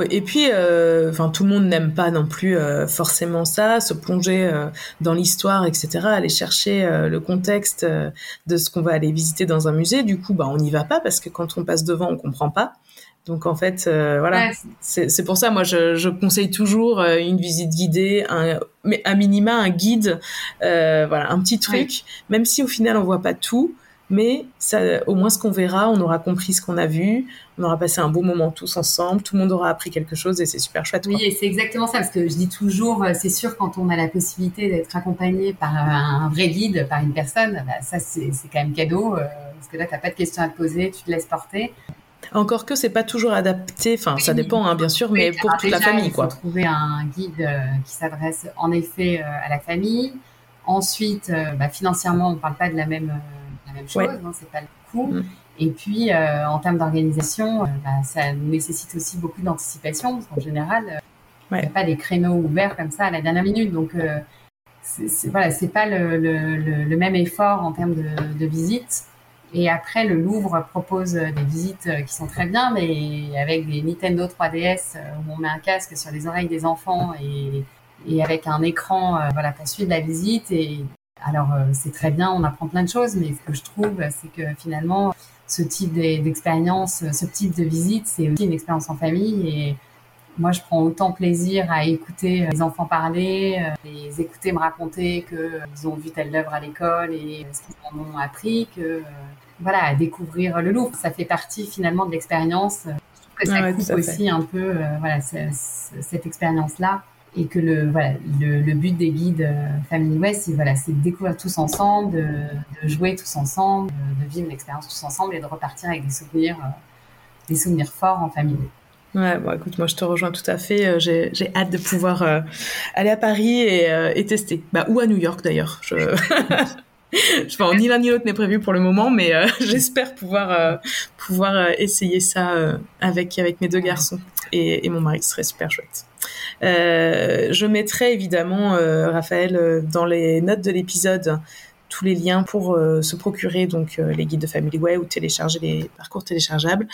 et puis, euh, enfin, tout le monde n'aime pas non plus forcément ça, se plonger dans l'histoire, etc., aller chercher le contexte de ce qu'on va aller visiter dans un musée. Du coup, bah, on n'y va pas parce que quand on passe devant, on comprend pas. Donc en fait, voilà, c'est pour ça, moi, je, je conseille toujours une visite guidée, un, mais à minima un guide, voilà, un petit truc, même si au final on voit pas tout mais ça, au moins ce qu'on verra, on aura compris ce qu'on a vu, on aura passé un beau moment tous ensemble, tout le monde aura appris quelque chose et c'est super chouette. Oui, et c'est exactement ça, parce que je dis toujours, euh, c'est sûr quand on a la possibilité d'être accompagné par un vrai guide, par une personne, bah, ça c'est quand même cadeau, euh, parce que là tu n'as pas de questions à te poser, tu te laisses porter. Encore que c'est pas toujours adapté, enfin ça dépend hein, bien sûr, mais pour toute la famille. Il faut trouver un guide euh, qui s'adresse en effet à la famille. Ensuite, bah, financièrement, on ne parle pas de la même même chose, hein, c'est pas le coup. Mm. Et puis, euh, en termes d'organisation, euh, bah, ça nécessite aussi beaucoup d'anticipation, parce qu'en général, euh, il n'y a pas des créneaux ouverts comme ça à la dernière minute. Donc, c'est voilà, c'est pas le, le, le, même effort en termes de, de visite. Et après, le Louvre propose des visites qui sont très bien, mais avec des Nintendo 3DS où on met un casque sur les oreilles des enfants et, et avec un écran voilà, pour suivre la visite. Et alors, euh, c'est très bien, on apprend plein de choses, mais ce que je trouve, c'est que finalement, ce type d'expérience, ce type de visite, c'est aussi une expérience en famille. Et moi, je prends autant plaisir à écouter les enfants parler, euh, les écouter me raconter qu'ils ont vu telle œuvre à l'école et ce qu'ils en ont appris, que voilà, à découvrir le Louvre. Ça fait partie finalement de l'expérience. Je trouve que ça coupe aussi un peu euh, voilà, cette expérience-là et que le voilà le, le but des guides euh, Family West c'est voilà c'est de découvrir tous ensemble de, de jouer tous ensemble de, vivre l'expérience tous ensemble et de repartir avec des souvenirs euh, des souvenirs forts en famille Ouais, bon, écoute, moi je te rejoins tout à fait. Euh, j'ai, hâte de pouvoir euh, aller à Paris et, euh, et, tester. Bah, ou à New York d'ailleurs. Je... je pense ni l'un ni l'autre n'est prévu pour le moment, mais j'espère pouvoir pouvoir essayer ça avec avec mes deux garçons et, et, mon mari, ce serait super chouette. Je mettrai évidemment Raphaël dans les notes de l'épisode tous les liens pour euh, se procurer donc euh, les guides de Family Way ou télécharger les parcours téléchargeables.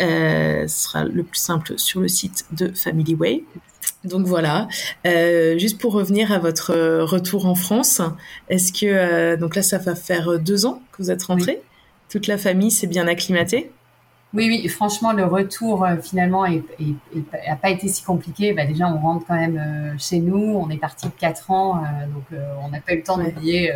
Euh, ce sera le plus simple sur le site de Family Way. Donc voilà. juste pour revenir à votre retour en France, est-ce que donc là ça va faire deux ans que vous êtes rentré Toute la famille s'est bien acclimatée? Oui, oui, franchement, le retour euh, finalement n'a pas été si compliqué. Bah, déjà, on rentre quand même euh, chez nous. On est parti de 4 ans, euh, donc on n'a pas eu le temps d'oublier.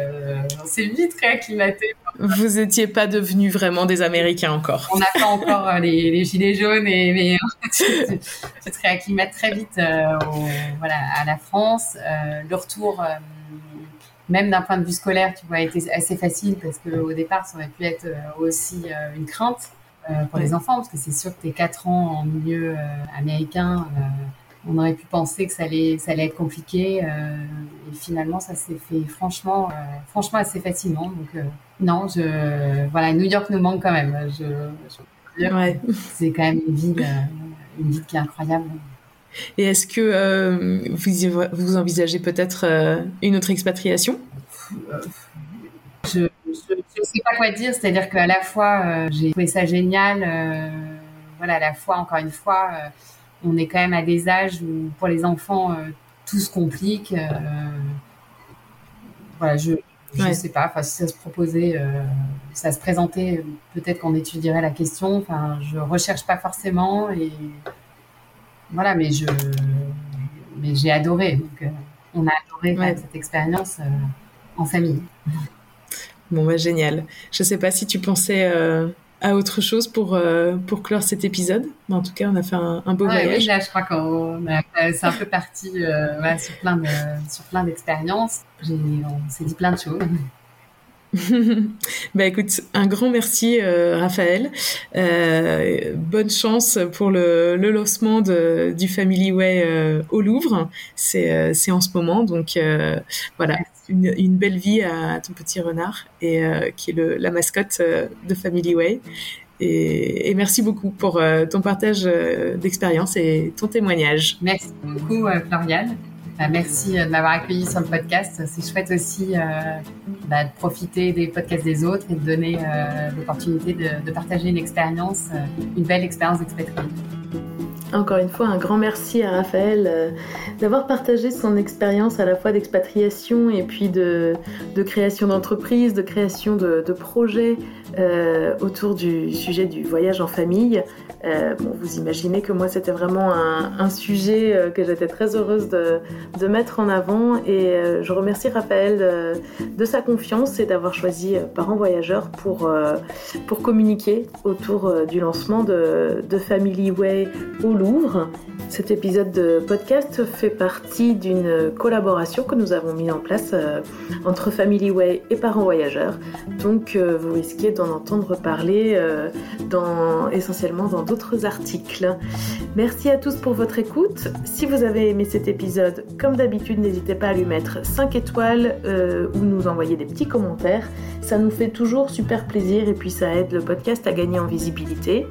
on s'est vite réacclimaté. Vous n'étiez pas devenus vraiment des Américains encore. On n'a pas encore les, gilets jaunes, et, mais tu, te réacclimates très vite voilà, à la France. le retour même d'un point de vue scolaire, tu vois, a été assez facile parce qu'au départ, ça aurait pu être aussi une crainte. Euh, pour les enfants, parce que c'est sûr que t'es 4 ans en milieu euh, américain, euh, on aurait pu penser que ça allait, ça allait être compliqué. et finalement, ça s'est fait franchement, franchement assez facilement. Donc, non, je, voilà, New York nous manque quand même. Je, C'est quand même une ville, une ville qui est incroyable. Et est-ce que vous, vous envisagez peut-être une autre expatriation? Je, je ne sais pas quoi dire, c'est-à-dire qu'à la fois, euh, j'ai trouvé ça génial. Euh, voilà, à la fois, encore une fois, euh, on est quand même à des âges où, pour les enfants, tout se complique. voilà, je ne sais pas. Enfin, si ça se proposait, ça se présentait, peut-être qu'on étudierait la question. Enfin, je recherche pas forcément et voilà, mais je, mais j'ai adoré. Donc, on a adoré cette expérience en famille. Bon, bah, génial. Je sais pas si tu pensais euh, à autre chose pour, euh, pour clore cet épisode. Mais en tout cas, on a fait un, beau voyage. Oui, là, je crois qu'on c'est un peu parti euh, de, sur plein d'expériences. On s'est dit plein de choses. bah écoute, un grand merci Raphaël. bonne chance pour le, le lancement de, du Family Way au Louvre. C'est en ce moment, donc voilà une, belle vie à ton petit renard et euh, qui est le, la mascotte euh, de Family Way. Et, merci beaucoup pour euh, ton partage d'expérience et ton témoignage. Merci beaucoup, Floriane. Bah, merci de m'avoir accueilli sur le podcast. C'est chouette aussi bah, de profiter des podcasts des autres et de donner l'opportunité de, partager une expérience, une belle expérience d'expatrié. Encore une fois, un grand merci à Raphaël euh, d'avoir partagé son expérience à la fois d'expatriation et puis de, création d'entreprise, de création de projets euh, autour du sujet du voyage en famille. Euh, vous imaginez que moi, c'était vraiment un, sujet euh, que j'étais très heureuse de, mettre en avant et je remercie Raphaël de sa confiance et d'avoir choisi Parents Voyageurs pour, pour communiquer autour du lancement de, de Family Way au Louvre. Cet épisode de podcast fait partie d'une collaboration que nous avons mis en place entre Family Way et Parents Voyageurs. Donc, vous risquez d'en entendre parler dans, essentiellement dans d'autres articles. Merci à tous pour votre écoute. Si vous avez aimé cet épisode, comme d'habitude, n'hésitez pas à lui mettre 5 étoiles euh, ou nous envoyer des petits commentaires. Ça nous fait toujours super plaisir et puis ça aide le podcast à gagner en visibilité.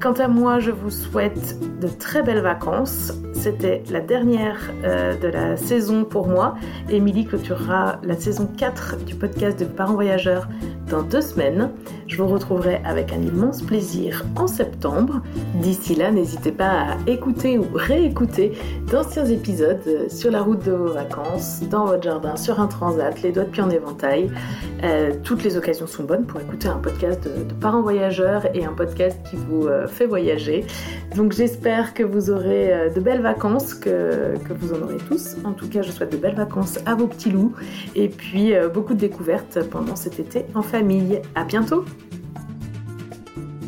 Quant à moi, je vous souhaite de très belles vacances. C'était la dernière euh, de la saison pour moi. Émilie clôturera la saison 4 du podcast de Parents Voyageurs dans deux semaines. Je vous retrouverai avec un immense plaisir en septembre. D'ici là, n'hésitez pas à écouter ou réécouter d'anciens épisodes euh, sur la route de vos vacances, dans votre jardin, sur un transat, les doigts de pied en éventail. Euh, toutes les occasions sont bonnes pour écouter un podcast de, parents voyageurs et un podcast qui vous fait voyager. Donc j'espère que vous aurez de belles vacances, que, que, vous en aurez tous. En tout cas, je souhaite de belles vacances à vos petits loups et puis beaucoup de découvertes pendant cet été en famille. À bientôt!